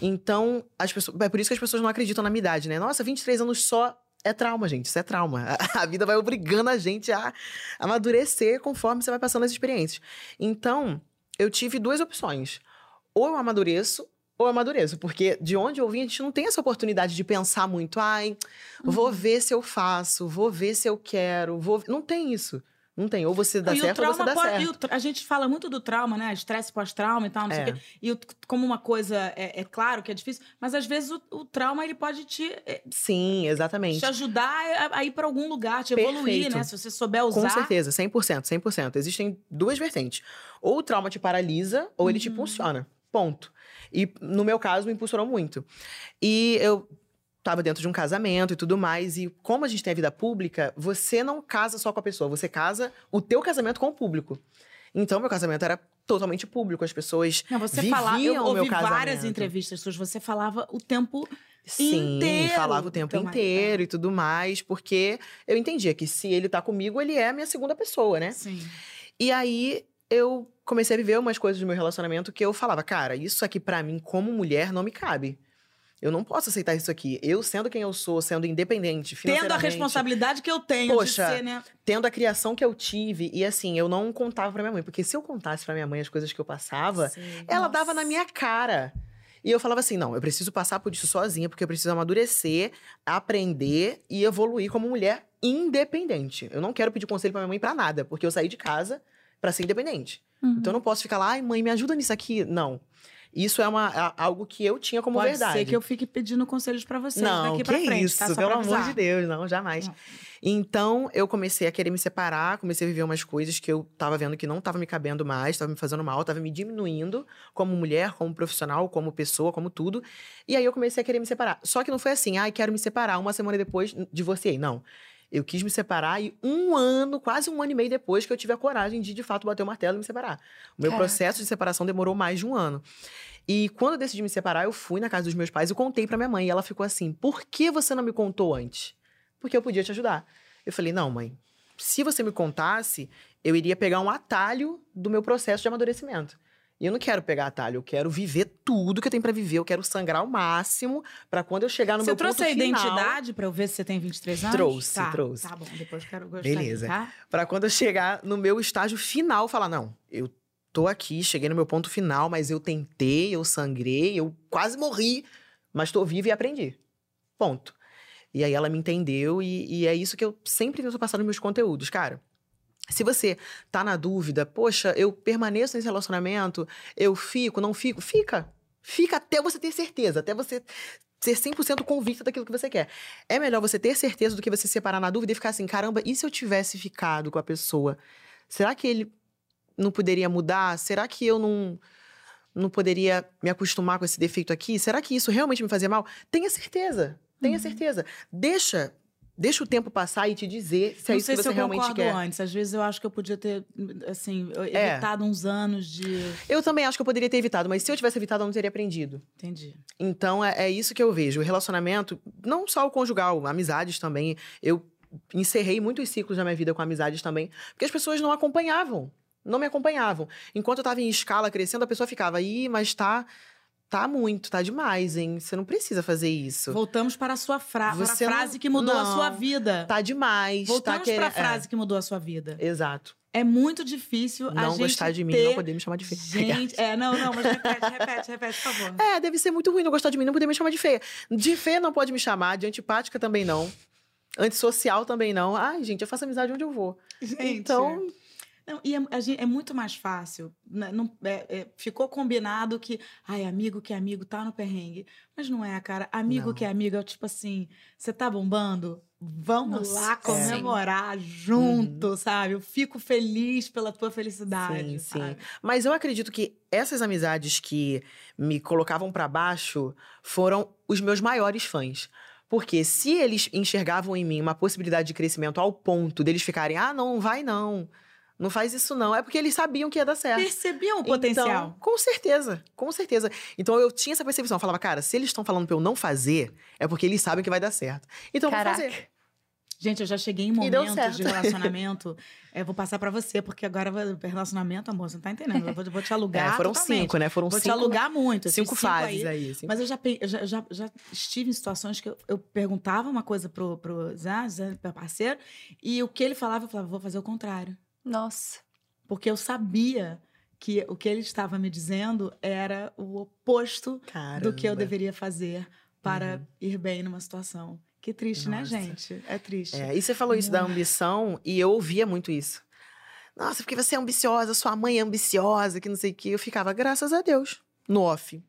Então, as pessoas, é por isso que as pessoas não acreditam na minha idade, né? Nossa, 23 anos só é trauma, gente. Isso é trauma. A, *laughs* a vida vai obrigando a gente a amadurecer conforme você vai passando as experiências. Então, eu tive duas opções. Ou eu amadureço, ou eu amadureço. Porque de onde eu vim, a gente não tem essa oportunidade de pensar muito. Ai, vou
Uhum.
ver se eu faço, vou ver se eu quero, vou. Não tem isso. Não tem. Ou você dá
e o
certo ou você
trauma
dá
pode.
certo.
tra- a gente fala muito do trauma, né? Estresse pós-trauma e tal, não sei o
É.
quê. E o- como uma coisa, é, é claro que é difícil, mas às vezes o, o trauma ele pode te, é,
Sim, exatamente.
te ajudar a, a ir pra algum lugar, te evoluir,
Perfeito.
né? Se você souber usar.
Com certeza, 100%, 100%. Existem duas vertentes. Ou o trauma te paralisa, ou ele te
Uhum.
impulsiona. Ponto. E no meu caso, me impulsionou muito. E eu tava dentro de um casamento e tudo mais. E como a gente tem a vida pública, você não casa só com a pessoa, você casa o teu casamento com o público. Então, meu casamento era totalmente público. As pessoas
Não, você
viviam
falava. Eu ouvi várias entrevistas suas, você falava o tempo.
Sim,
inteiro
falava o tempo inteiro e tudo mais, porque eu entendia que se ele tá comigo, ele é a minha segunda pessoa, né?
Sim.
E aí eu comecei a viver umas coisas do meu relacionamento que eu falava, cara, isso aqui pra mim como mulher não me cabe. Eu não posso aceitar isso aqui. Eu sendo quem eu sou, sendo independente,
Tendo a responsabilidade que eu tenho
Poxa,
de ser, né?
tendo a criação que eu tive e assim, eu não contava pra minha mãe, porque se eu contasse pra minha mãe as coisas que eu passava,
Sei.
ela
Nossa.
dava na minha cara. E eu falava assim: não, eu preciso passar por isso sozinha, porque eu preciso amadurecer, aprender e evoluir como mulher independente. Eu não quero pedir conselho pra minha mãe pra nada, porque eu saí de casa pra ser independente.
Uhum.
Então eu não posso ficar lá, ai, mãe, me ajuda nisso aqui. Não. Isso é uma, algo que eu tinha como
Pode
verdade.
ser que eu fique pedindo conselhos pra vocês
Não,
daqui pra frente,
isso,
tá? Só
pelo amor de Deus, não, jamais.
Não.
Então, eu comecei a querer me separar, comecei a viver umas coisas que eu tava vendo que não tava me cabendo mais, tava me fazendo mal, tava me diminuindo como mulher, como profissional, como pessoa, como tudo. E aí eu comecei a querer me separar. Só que não foi assim, ai, quero me separar. Uma semana depois, divorciei. Não. Eu quis me separar e um ano, quase um ano e meio depois, que eu tive a coragem de, de fato, bater o martelo e me separar. O meu
Caraca.
processo de separação demorou mais de um ano. E quando eu decidi me separar, eu fui na casa dos meus pais e contei pra minha mãe. E ela ficou assim: por que você não me contou antes? Porque eu podia te ajudar. Eu falei: não, mãe, se você me contasse, eu iria pegar um atalho do meu processo de amadurecimento. E eu não quero pegar atalho, eu quero viver tudo que eu tenho pra viver, eu quero sangrar ao máximo pra quando eu chegar no
Você
meu
trouxe
ponto
a
final,
identidade pra eu ver se você tem 23 anos?
Trouxe,
tá,
trouxe.
Tá bom, depois eu quero gostar
Beleza.
tá?
Pra quando eu chegar no meu estágio final, falar: não, eu tô aqui, cheguei no meu ponto final, mas eu tentei, eu sangrei, eu quase morri, mas tô viva e aprendi. Ponto. E aí ela me entendeu, e, e é isso que eu sempre tento passar nos meus conteúdos, cara. Se você tá na dúvida, poxa, eu permaneço nesse relacionamento, eu fico, não fico, fica. Fica até você ter certeza, até você ser 100% convicta daquilo que você quer. É melhor você ter certeza do que você se separar na dúvida e ficar assim, caramba, e se eu tivesse ficado com a pessoa? Será que ele não poderia mudar? Será que eu não não poderia me acostumar com esse defeito aqui? Será que isso realmente me fazia mal? Tenha certeza. Tenha
Uhum.
certeza. Deixa Deixa o tempo passar e te dizer se é
não
isso
sei
que
se
você
eu
realmente quer.
antes. Às vezes eu acho que eu podia ter, assim,
É.
evitado uns anos de.
Eu também acho que eu poderia ter evitado, mas se eu tivesse evitado, eu não teria aprendido.
Entendi.
Então, é, é isso que eu vejo. O relacionamento, não só o conjugal, amizades também. Eu encerrei muitos ciclos da minha vida com amizades também, porque as pessoas não acompanhavam. Não me acompanhavam. Enquanto eu tava em escala crescendo, a pessoa ficava, ih, mas tá. Tá muito, tá demais, hein? Você não precisa fazer isso.
Voltamos para a sua fra para a
Você não-
frase que mudou a
não.
sua vida.
Tá demais.
Voltamos
tá
para a frase que mudou a sua vida.
É, exato.
É muito difícil a
Não
gente
gostar de mim,
ter...
não poder me chamar de feia.
Gente, é, não, não, mas repete, *laughs* repete, repete, por favor.
É, deve ser muito ruim não gostar de mim, não poder me chamar de feia. De feia não pode me chamar, de antipática também não. Antissocial também não. Ai, gente, eu faço amizade onde eu vou.
Gente.
Então,
Não, e é, gente- é muito mais fácil. né, não- é- é, ficou combinado que, ai, amigo que é amigo tá no perrengue. Mas não é, cara. Amigo
Não.
que é amigo é tipo assim: você tá bombando? Vamos
Nossa,
lá
é.
comemorar junto, sabe? Eu fico feliz pela tua felicidade.
Sim, sim.
sabe?
Mas eu acredito que essas amizades que me colocavam pra baixo foram os meus maiores fãs. Porque se eles enxergavam em mim uma possibilidade de crescimento ao ponto deles ficarem, ah, não, vai não. Não faz isso não. É porque eles sabiam que ia dar certo.
Percebiam o potencial.
Então, com certeza, com certeza. Então eu tinha essa percepção. Eu falava, cara, se eles estão falando pra eu não fazer, é porque eles sabem que vai dar certo. Então eu vou
Caraca.
fazer.
Gente, eu já cheguei em momentos de *laughs* relacionamento. eu vou passar pra você, porque agora relacionamento, amor, você não tá entendendo. Eu vou, vou te alugar. *laughs*
É, foram
totalmente.
cinco, né? Foram
Vou te
cinco,
alugar muito. esses
cinco fases
aí.
aí. cinco
Mas eu já, eu já, já, já estive em situações que eu, eu perguntava uma coisa pro, pro Zé, Zé, meu parceiro, e o que ele falava, eu falava, vou fazer o contrário.
Nossa.
Porque eu sabia que o que ele estava me dizendo era o oposto do que eu
Caramba.
deveria fazer para
Uhum.
ir bem numa situação. Que triste, né,
Nossa.
gente? É triste.
É, e você falou isso da ambição, e eu ouvia muito isso. Nossa, porque você é ambiciosa, sua mãe é ambiciosa, que não sei o que. Eu ficava, graças a Deus, no off.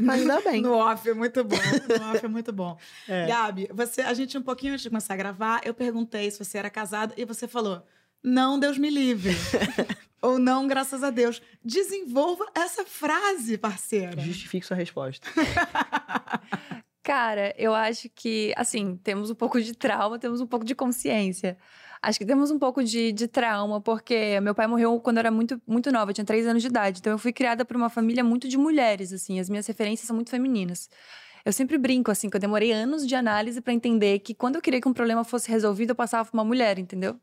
Mas ainda bem. *laughs*
No off é muito bom. No off é muito bom.
É.
Gabi, você, a gente, um pouquinho antes de começar a gravar, eu perguntei se você era casada e você falou: não, Deus me livre. *laughs* Ou não, graças a Deus. Desenvolva essa frase, parceira.
Justifique sua resposta. *laughs*
Cara, eu acho que, assim, temos um pouco de trauma, temos um pouco de consciência. Acho que temos um pouco de, de trauma, porque meu pai morreu quando eu era muito, muito nova, eu tinha três anos de idade. Então eu fui criada por uma família muito de mulheres, assim, as minhas referências são muito femininas. Eu sempre brinco, assim, que eu demorei anos de análise pra entender que quando eu queria que um problema fosse resolvido, eu passava por uma mulher, entendeu?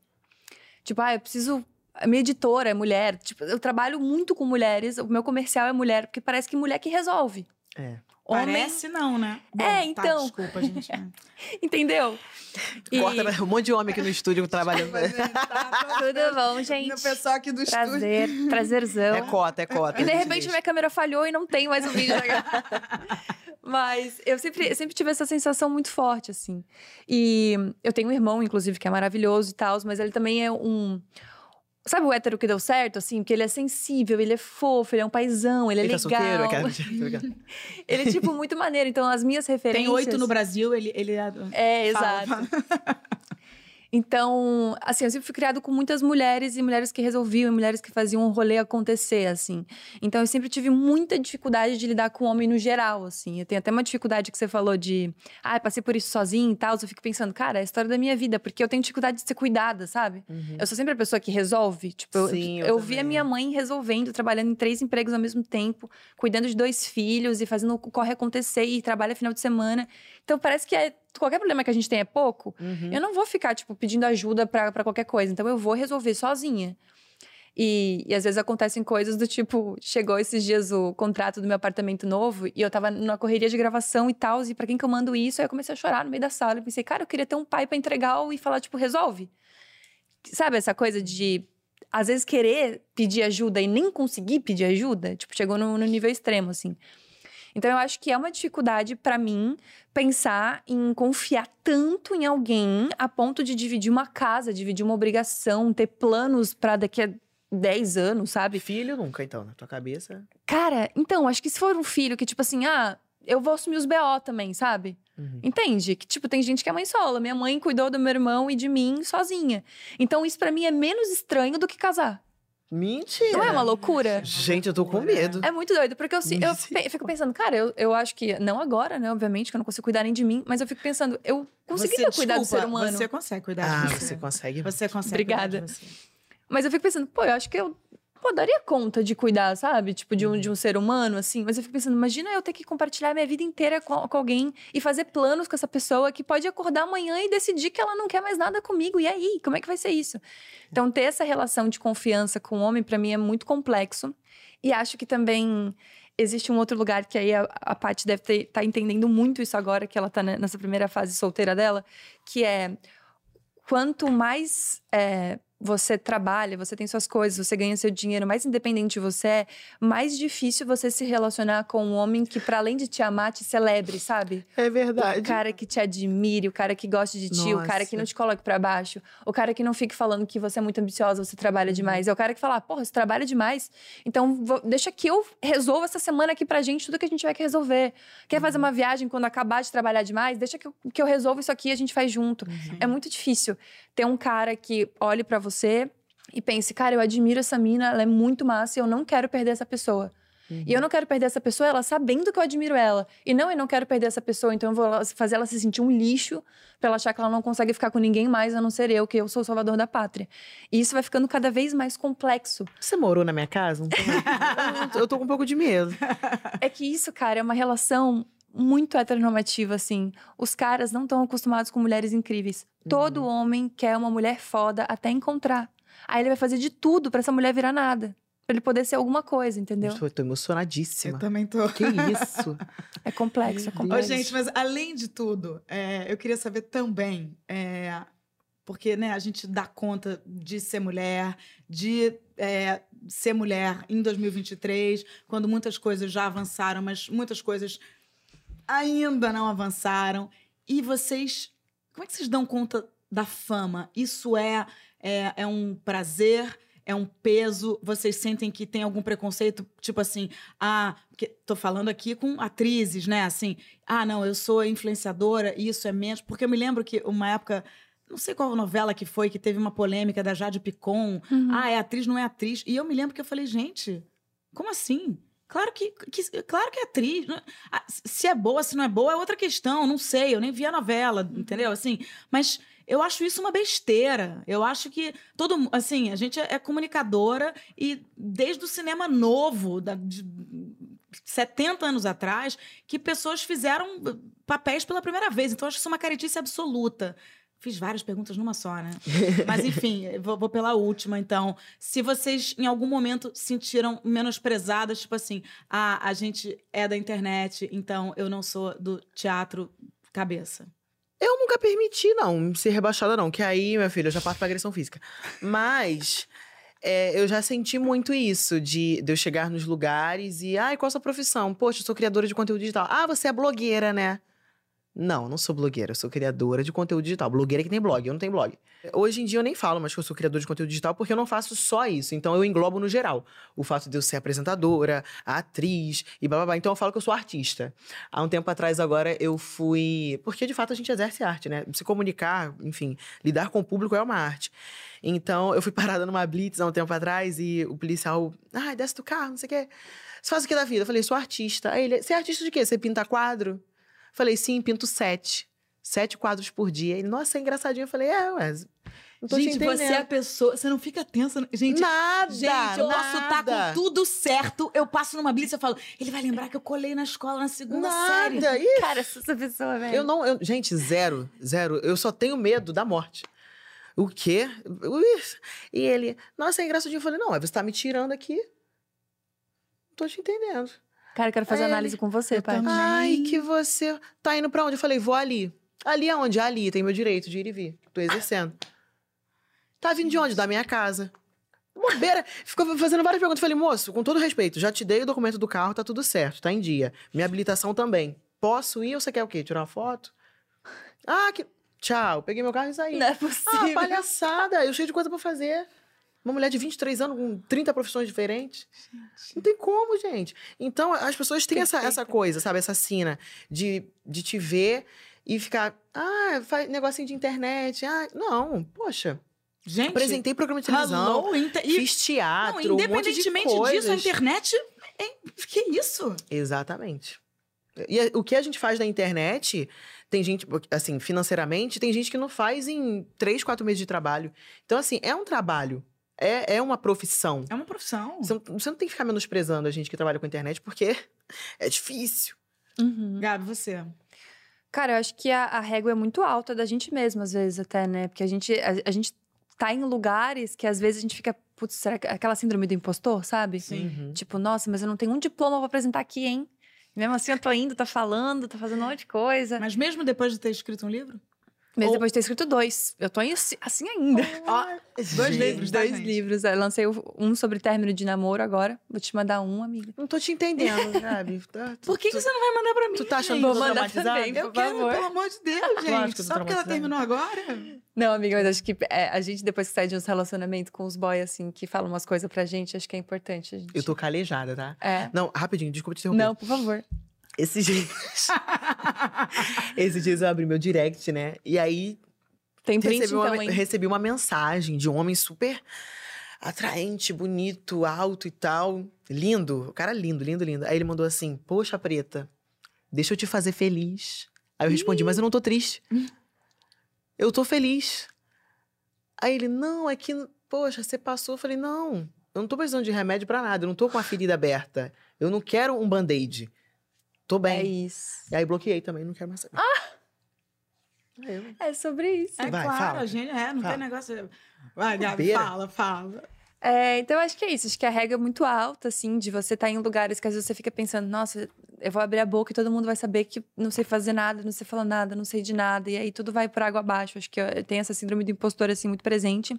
Tipo, ah, eu preciso. A minha editora é mulher. Tipo, eu trabalho muito com mulheres, o meu comercial é mulher, porque parece que mulher que resolve.
É.
Homem,
Parece não, né?
É,
tá,
então.
desculpa, gente. *laughs*
entendeu? E-
Corta um monte de homem aqui no estúdio trabalhando. *laughs*
Tudo bom, gente?
O pessoal aqui do estúdio.
Prazer, prazerzão.
É cota, é cota.
E de repente
deixa.
minha câmera falhou e não tem mais o vídeo. *laughs* Mas eu sempre, eu sempre tive essa sensação muito forte, assim. E eu tenho um irmão, inclusive, que é maravilhoso e tal, mas ele também é um. Sabe o hétero que deu certo, assim? Porque ele é sensível, ele é fofo, ele é um paizão, ele é
Ele tá
legal.
solteiro? *laughs* *laughs* Tô brincando.
ele é, tipo, muito maneiro. Então, as minhas referências.
Tem oito no Brasil, ele, ele é.
É, exato. *laughs* Então, assim, eu sempre fui criado com muitas mulheres e mulheres que resolviam, e mulheres que faziam o rolê acontecer, assim. Então, eu sempre tive muita dificuldade de lidar com homem no geral, assim. Eu tenho até uma dificuldade que você falou de, ah, passei por isso sozinho e tal. Eu fico pensando, cara, é a história da minha vida, porque eu tenho dificuldade de ser cuidada, sabe?
Uhum.
Eu sou sempre a pessoa que resolve. Tipo, eu,
Sim, eu
eu vi a minha mãe resolvendo, trabalhando em três empregos ao mesmo tempo, cuidando de dois filhos e fazendo o corre acontecer e trabalha final de semana. Então parece que é, qualquer problema que a gente tem é pouco.
Uhum.
Eu não vou ficar, tipo, pedindo ajuda pra pra qualquer coisa. Então eu vou resolver sozinha. E, e às vezes acontecem coisas do tipo, chegou esses dias o contrato do meu apartamento novo e eu tava numa correria de gravação e tal, e pra quem que eu mando isso? Aí eu comecei a chorar no meio da sala e pensei, cara, eu queria ter um pai pra entregar e falar, tipo, resolve. Sabe essa coisa de às vezes querer pedir ajuda e nem conseguir pedir ajuda? Tipo, chegou no, no nível extremo, assim. Então eu acho que é uma dificuldade pra mim pensar em confiar tanto em alguém a ponto de dividir uma casa, dividir uma obrigação, ter planos pra daqui a 10 anos, sabe?
Filho nunca, então, na tua cabeça.
Cara, então, acho que se for um filho que, tipo assim, ah, eu vou assumir os BO também, sabe?
Uhum.
Entende? Que, tipo, tem gente que é mãe sola. Minha mãe cuidou do meu irmão e de mim sozinha. Então, isso pra mim é menos estranho do que casar.
Mentira.
Não é uma loucura?
Gente, eu tô com medo.
É muito doido, porque eu, se- eu fico pensando, cara, eu, eu acho que, não agora, né, obviamente, que eu não consigo cuidar nem de mim, mas eu fico pensando, eu conseguiria
Você-
cuidar do
desculpa,
ser humano.
Você consegue cuidar
Ah,
de você.
você consegue.
Você consegue
Obrigada.
cuidar de você.
Mas eu fico pensando, pô, eu acho que eu pô, daria conta de cuidar, sabe? Tipo, de um, de um ser humano, assim. Mas eu fico pensando, imagina eu ter que compartilhar minha vida inteira com, com alguém e fazer planos com essa pessoa que pode acordar amanhã e decidir que ela não quer mais nada comigo. E aí, como é que vai ser isso? Então, ter essa relação de confiança com o homem, pra mim, é muito complexo. E acho que também existe um outro lugar que aí a, a Paty deve estar tá entendendo muito isso agora, que ela tá ne- nessa primeira fase solteira dela, que é quanto mais é, você trabalha, você tem suas coisas, você ganha seu dinheiro, mais independente você é, mais difícil você se relacionar com um homem que, para além de te amar, te celebre, sabe?
É verdade.
O cara que te admire, o cara que gosta de ti, o cara que
Nossa.
não te coloque pra baixo, o cara que não fique falando que você é muito ambiciosa, você trabalha demais. É o cara que fala, porra, você trabalha demais, então vou- deixa que eu resolva essa semana aqui pra gente tudo que a gente tiver que resolver. Quer fazer uma viagem quando acabar de trabalhar demais? Deixa que eu, que eu resolva isso aqui e a gente faz junto. É muito difícil ter um cara que olhe pra você e pense, cara, eu admiro essa mina, ela é muito massa e eu não quero perder essa pessoa. E eu não quero perder essa pessoa, ela sabendo que eu admiro ela. E não, eu não quero perder essa pessoa, então eu vou fazer ela se sentir um lixo pra ela achar que ela não consegue ficar com ninguém mais a não ser eu, que eu sou o salvador da pátria. E isso vai ficando cada vez mais complexo.
Você morou na minha casa? *laughs* Eu tô com um pouco de medo.
É que isso, cara, é uma relação muito heteronormativa, assim. Os caras não estão acostumados com mulheres incríveis. Todo homem quer uma mulher foda até encontrar. Aí ele vai fazer de tudo pra essa mulher virar nada. Pra ele poder ser alguma coisa, entendeu?
Eu tô, tô
Eu
emocionadíssima.
também tô.
Que isso? *laughs*
É complexo, é
Meu
Ô,
complexo.
gente, mas além de tudo, é, eu queria saber também, é, porque né, a gente dá conta de ser mulher, de é, ser mulher em 2023, quando muitas coisas já avançaram, mas muitas coisas ainda não avançaram. E vocês, como é que vocês dão conta da fama? Isso é, é, é um prazer? É um peso? Vocês sentem que tem algum preconceito? Tipo assim, ah, porque tô falando aqui com atrizes, né? Assim, ah, não, eu sou influenciadora e isso é menos. Porque eu me lembro que uma época não sei qual novela que foi, que teve uma polêmica da Jade Picon.
Uhum.
Ah, é atriz, não é atriz. E eu me lembro que eu falei, gente, como assim? Claro que, que- claro que é atriz. né? Ah, Se é boa, se não é boa, é outra questão. Não sei, eu nem vi a novela, entendeu? Assim, mas eu acho isso uma besteira. Eu acho que todo assim, a gente é, é comunicadora e desde o cinema novo, da, de 70 anos atrás, que pessoas fizeram uh, papéis pela primeira vez. Então, eu acho isso uma caretice absoluta. Fiz várias perguntas numa só, né? *laughs* Mas, enfim, vou, vou pela última, então. Se vocês, em algum momento, sentiram menosprezadas, tipo assim, ah, a gente é da internet, então eu não sou do teatro cabeça.
Eu nunca permiti, não, ser rebaixada, não. Que aí, minha filha, eu já parto pra agressão física. Mas é, eu já senti muito isso, de, de eu chegar nos lugares e... Ai, qual a sua profissão? Poxa, eu sou criadora de conteúdo digital. Ah, você é blogueira, né? Não, não sou blogueira. Eu sou criadora de conteúdo digital. Blogueira é que tem blog, eu não tenho blog. Hoje em dia eu nem falo mais que eu sou criadora de conteúdo digital porque eu não faço só isso. Então eu englobo no geral. O fato de eu ser apresentadora, atriz e blá blá blá. Então eu falo que eu sou artista. Há um tempo atrás agora eu fui. Porque de fato a gente exerce arte, né? Se comunicar, enfim, lidar com o público é uma arte. Então eu fui *laughs* parada numa blitz há um tempo atrás e o policial. Ai, desce do carro, não sei o quê. Você faz o que da vida? Eu falei, sou artista. Aí ele, você é artista de quê? Você pinta quadro? Falei, sim, pinto sete. Sete quadros por dia. Ele, nossa, é engraçadinho. Eu falei, é, ué. Não tô te
gente, você é a pessoa. Você não fica tensa. Gente,
nada,
Gente, eu posso estar
nada.
com tudo certo. Eu passo numa blitz e eu falo, ele vai lembrar que eu colei na escola na segunda série.
Nada. Ih,
Cara, essa pessoa, velho.
Eu não, eu- gente, zero, zero. Eu só tenho medo da morte. O quê? E ele, nossa, é engraçadinho. Eu falei, não, você tá me tirando aqui. Não tô te entendendo.
Cara, eu quero fazer
Aí ele-
análise com você, pai.
também.
Ai, que você. Tá indo pra onde? Eu falei, vou ali. Ali aonde? Ali, tem meu direito de ir e vir. Tô exercendo. Tá vindo de onde? Da minha casa. Bobeira. Ficou fazendo várias perguntas. Eu falei, moço, com todo respeito, já te dei o documento do carro, tá tudo certo, tá em dia. Minha habilitação também. Posso ir ou você quer o quê? Tirar uma foto? Ah, que. Tchau. Peguei meu carro e saí.
Não é
Ah,
possível.
palhaçada. Eu cheio de coisa pra fazer. Uma mulher de 23 anos com 30 profissões diferentes. Não tem como, gente. Então, as pessoas têm essa, essa coisa, sabe? Essa sina de, de te ver e ficar. Ah, faz negocinho de internet. Ah, não, poxa.
Gente,
Apresentei programa de televisão.
hello,
Fiz teatro,
não,
um monte de
independentemente disso, a
coisas.
internet. É, que isso?
Exatamente. E a- o que a gente faz na internet, tem gente, assim, financeiramente, tem gente que não faz em três, quatro meses de trabalho. Então, assim, é um trabalho. É, é uma profissão.
É uma profissão.
Você não, você não tem que ficar menosprezando a gente que trabalha com internet, porque *laughs* é difícil.
Uhum.
Gabi, você.
Cara, eu acho que a, a régua é muito alta da gente mesmo, às vezes, até, né? Porque a gente, a, a gente tá em lugares que às vezes a gente fica, putz, será que aquela síndrome do impostor, sabe?
Sim.
Uhum.
Tipo, nossa, mas eu não tenho um diploma pra apresentar aqui, hein? Mesmo assim, eu tô indo, tá falando, tá fazendo um monte de coisa.
Mas mesmo depois de ter escrito um livro?
Mas
Ou-
depois de ter escrito dois. Eu tô assim ainda. *laughs*
Dois
Gente,
livros, tá,
dois livros. Eu lancei o- um sobre término de namoro agora. Vou te mandar um, amiga.
Não tô te entendendo, *laughs* sabe? Tá-
Por que,
tu-
que você não vai mandar pra mim?
Tu tá achando
gente?
que eu
Vou mandar também,
Eu quero,
favor.
pelo amor de Deus, gente.
que eu tô
Só porque ela terminou agora?
Não, amiga, mas acho que é, a gente, depois que sai de uns relacionamentos com os boys, assim, que falam umas coisas pra gente, acho que é importante a gente.
Eu tô calejada, tá?
É.
Não, rapidinho, desculpa te interromper.
Não, por favor.
Esses dias. *laughs* Esses dias eu abri meu direct, né? E aí
Tem print,
recebi, uma,
então, hein?
recebi uma mensagem de um homem super atraente, bonito, alto e tal. Lindo. O cara lindo, lindo, lindo. Aí ele mandou assim: Poxa, preta, deixa eu te fazer feliz. Aí eu respondi: Mas eu não tô triste. *laughs* Eu tô feliz. Aí ele: Não, é que, poxa, você passou. Eu falei: Não, eu não tô precisando de remédio pra nada. Eu não tô com a ferida aberta. Eu não quero um band-aid. Tô
É
bem.
isso.
E aí bloqueei também, não quero mais saber. Ah! Eu.
É sobre isso.
É
Vai,
claro,
fala.
a gente é, não
Fala.
tem negócio. Vai, Gabi, fala, fala.
É, então, acho que é isso. Acho que a regra é muito alta, assim, de você estar em lugares que às vezes você fica pensando, nossa, eu vou abrir a boca e todo mundo vai saber que não sei fazer nada, não sei falar nada, não sei de nada. E aí tudo vai por água abaixo. Acho que eu tenho essa síndrome do impostor, assim, muito presente.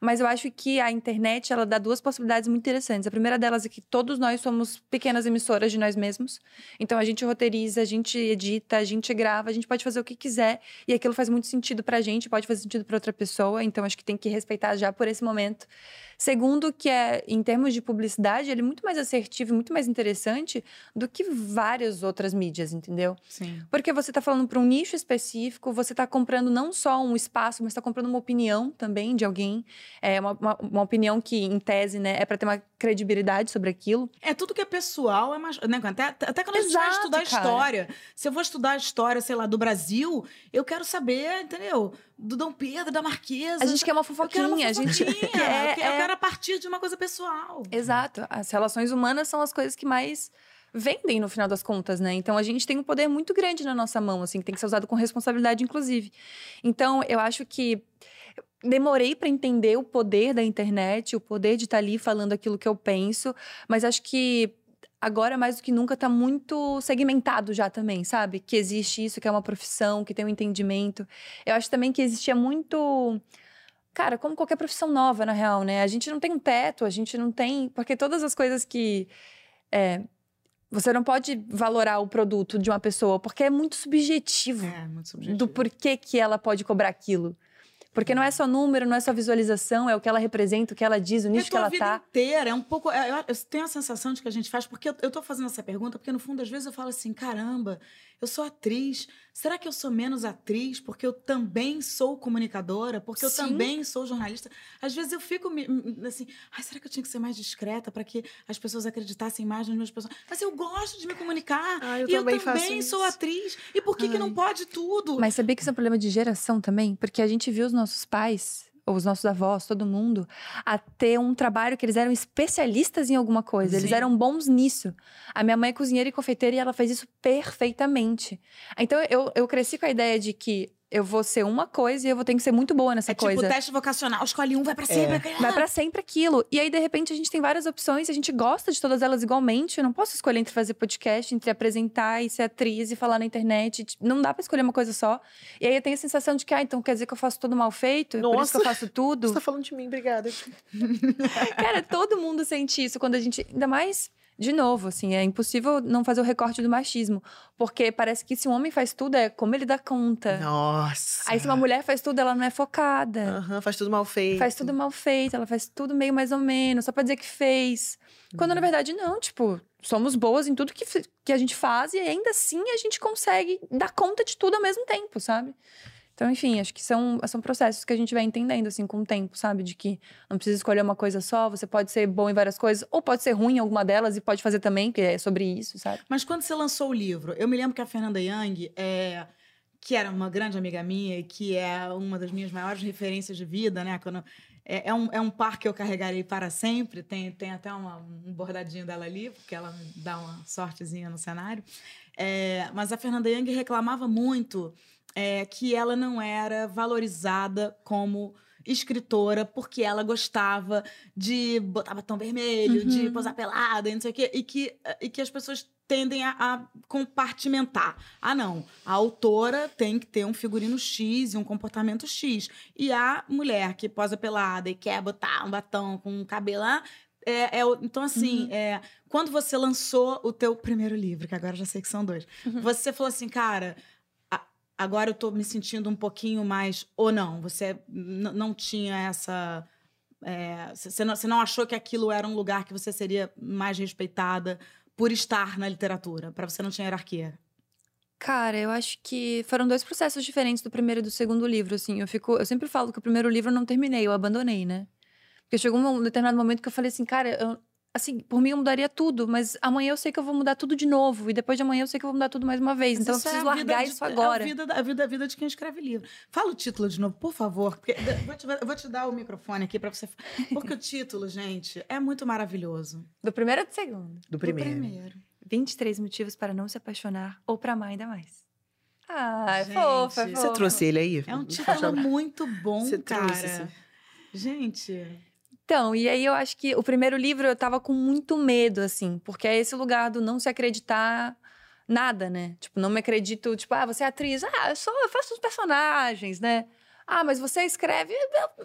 Mas eu acho que a internet, ela dá duas possibilidades muito interessantes. A primeira delas é que todos nós somos pequenas emissoras de nós mesmos. Então a gente roteiriza, a gente edita, a gente grava, a gente pode fazer o que quiser e aquilo faz muito sentido pra gente, pode fazer sentido para outra pessoa. Então acho que tem que respeitar já por esse momento. Segundo, que é, em termos de publicidade, ele é muito mais assertivo, muito mais interessante do que várias outras mídias, entendeu?
Sim.
Porque você está falando para um nicho específico, você está comprando não só um espaço, mas está comprando uma opinião também de alguém. É uma, uma, uma opinião que, em tese, né, é para ter uma credibilidade sobre aquilo.
É tudo que é pessoal, é mais. Né? Até, até quando a gente vai
Exato,
estudar
cara.
história. Se eu vou estudar a história, sei lá, do Brasil, eu quero saber, entendeu? Do Dom Pedro, da Marquesa.
A gente quer uma fofoquinha,
uma
a gente
fofoquinha.
quer- *laughs*
eu quero- eu
é-
quero a partir de uma coisa pessoal.
Exato. As relações humanas são as coisas que mais vendem no final das contas, né? Então a gente tem um poder muito grande na nossa mão, assim, que tem que ser usado com responsabilidade, inclusive. Então eu acho que demorei para entender o poder da internet, o poder de estar ali falando aquilo que eu penso, mas acho que agora mais do que nunca tá muito segmentado já também, sabe? Que existe isso, que é uma profissão, que tem um entendimento. Eu acho também que existia muito Cara, como qualquer profissão nova, na real, né? A gente não tem um teto, a gente não tem. Porque todas as coisas que. é, você não pode valorar o produto de uma pessoa, porque é muito subjetivo
É, muito subjetivo.
do porquê que ela pode cobrar aquilo. Porque não é só número, não é só visualização, é o que ela representa, o que ela diz, o
É
nicho que
tua
ela
vida
tá.
inteira, é um pouco. é, Eu, eu tenho a sensação de que a gente faz, porque eu, eu tô fazendo essa pergunta, porque no fundo, às vezes eu falo assim: caramba, eu sou atriz. Será que eu sou menos atriz porque eu também sou comunicadora? Porque eu
Sim.
também sou jornalista? Às vezes eu fico assim, ai, será que eu tinha que ser mais discreta para que as pessoas acreditassem mais nos meus personagens? Mas eu gosto de me comunicar.
Ah, eu
e
também
eu
faço
também
isso.
sou atriz. E por que, que não
Ai.
pode tudo?
Mas sabia que isso é um problema de geração também? Porque a gente viu os nossos pais, ou os nossos avós, todo mundo, a ter um trabalho que eles eram especialistas em alguma coisa. Eles
Sim.
eram bons nisso. A minha mãe é cozinheira e confeiteira e ela faz isso perfeitamente. Então eu, eu cresci com a ideia de que eu vou ser uma coisa e eu vou ter que ser muito boa nessa
é tipo
coisa.
teste vocacional, escolhe um, vai pra sempre.
Vai pra sempre aquilo. E aí, de repente, a gente tem várias opções e a gente gosta de todas elas igualmente. Eu não posso escolher entre fazer podcast, entre apresentar e ser atriz e falar na internet. Tipo, Não dá pra escolher uma coisa só. E aí eu tenho a sensação de que, ah, então quer dizer que eu faço tudo mal feito? É Por isso que eu
Nossa.
faço tudo.
Você tá falando de mim, obrigada. *laughs*
Cara, todo mundo sente isso quando a gente. Ainda mais. De novo, assim, é impossível não fazer o recorte do machismo. Porque parece que se um homem faz tudo, é como ele dá conta.
Nossa.
Aí, se uma mulher faz tudo, ela não é focada.
Aham, faz tudo mal feito.
Faz tudo mal feito, ela faz tudo meio mais ou menos, só pra dizer que fez. Quando na verdade não, tipo, somos boas em tudo que, que a gente faz e ainda assim a gente consegue dar conta de tudo ao mesmo tempo, sabe? Então, enfim, acho que são, são processos que a gente vai entendendo, assim, com o tempo, sabe? De que não precisa escolher uma coisa só, você pode ser bom em várias coisas, ou pode ser ruim em alguma delas e pode fazer também, que é sobre isso, sabe?
Mas quando você lançou o livro, eu me lembro que a Fernanda Young, é, que era uma grande amiga minha e que é uma das minhas maiores referências de vida, né? Quando, é, é um, é um par que eu carregarei para sempre. Tem, tem até uma- um bordadinho dela ali, porque ela dá uma sortezinha no cenário. É, mas a Fernanda Young reclamava muito é, que ela não era valorizada como escritora porque ela gostava de botar batom vermelho, de
Uhum.
posar pelada e não sei o quê, e que, e que as pessoas tendem a, a compartimentar. Ah, não, a autora tem que ter um figurino X e um comportamento X. E a mulher que posa pelada e quer botar um batom com um cabelo lá, é, é então, assim, é, quando você lançou o teu primeiro livro, que agora já sei que são dois, você falou assim, cara, agora eu tô me sentindo um pouquinho mais. Ou não, você não tinha essa. é, Você não, não achou que aquilo era um lugar que você seria mais respeitada por estar na literatura? Pra você não tinha hierarquia?
Cara, eu acho que foram dois processos diferentes do primeiro e do segundo livro, assim. Eu fico, eu sempre falo que o primeiro livro eu não terminei, eu abandonei, né? Porque chegou um determinado momento que eu falei assim, cara, eu- assim, por mim eu mudaria tudo, mas amanhã eu sei que eu vou mudar tudo de novo e depois de amanhã eu sei que eu vou mudar tudo mais uma vez.
Mas
então eu
é
preciso
a vida
largar
de-
isso
É
agora.
a vida, da- a vida, a vida de quem escreve livro. Fala o título de novo, por favor. Porque, eu vou te, eu vou te dar o microfone aqui pra você. Porque o título, gente, é muito maravilhoso.
Do primeiro ou do segundo?
Do
Do
primeiro.
primeiro.
23 motivos para não se apaixonar ou para amar ainda mais. Ah, é fofa, é
Você
Você
fofa.
trouxe ele aí?
É um título muito bom,
Você
cara.
trouxe.
Gente.
Então, e aí eu acho que o primeiro livro eu tava com muito medo, assim, porque é esse lugar do não se acreditar nada, né? Tipo, não me acredito, tipo, ah, você é atriz, ah, eu sou, eu faço os personagens, né? Ah, mas você escreve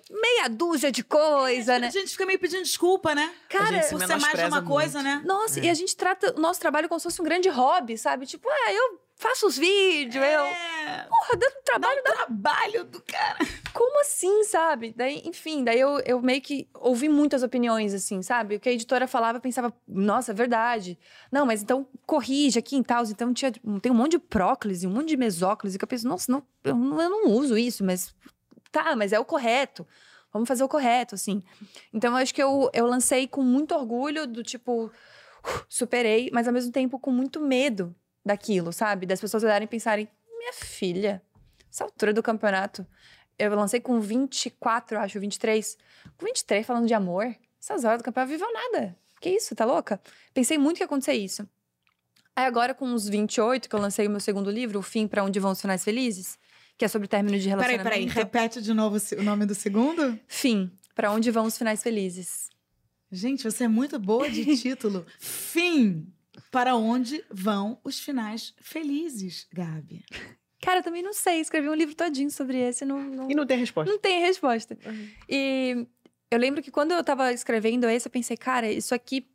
meia dúzia de coisa,
é,
né?
A gente fica meio pedindo desculpa, né?
Cara,
se
por ser mais de uma coisa,
muito.
né?
Nossa,
É.
e a gente trata o nosso trabalho como se fosse um grande hobby, sabe? Tipo, ah, eu faço os vídeos, eu.
É.
Porra, dando trabalho.
Dá um trabalho do cara.
Como assim, sabe? Daí, enfim, daí eu, eu meio que ouvi muitas opiniões, assim, sabe? O que a editora falava, eu pensava, nossa, é verdade. Não, mas então corrige aqui em tal. Então tinha, tem um monte de próclise, um monte de mesóclise, que eu penso, nossa, não, eu, não- eu não uso isso, mas tá, mas é o correto. Vamos fazer o correto, assim. Então eu acho que eu, eu lancei com muito orgulho, do tipo, "Uh, superei, mas ao mesmo tempo com muito medo daquilo, sabe? Das pessoas olharem e pensarem, minha filha, essa altura do campeonato. Eu lancei com 24, eu acho, 23. Com 23, falando de amor. Essas horas do campeonato viveu nada. Que isso, tá louca? Pensei muito que ia acontecer isso. Aí agora, com uns 28, que eu lancei o meu segundo livro, O Fim para Onde Vão os Finais Felizes, que é sobre término de
Peraí,
relacionamento.
peraí. Repete de novo o nome do segundo?
Fim, para Onde Vão os Finais Felizes.
Gente, você é muito boa de *laughs* título. Fim. Para onde vão os finais felizes, Gabi?
Cara, eu também não sei, escrevi um livro todinho sobre esse, não, não,
E não tem resposta.
não tem resposta.
Uhum.
E eu lembro que quando eu tava escrevendo esse, eu pensei, cara, isso aqui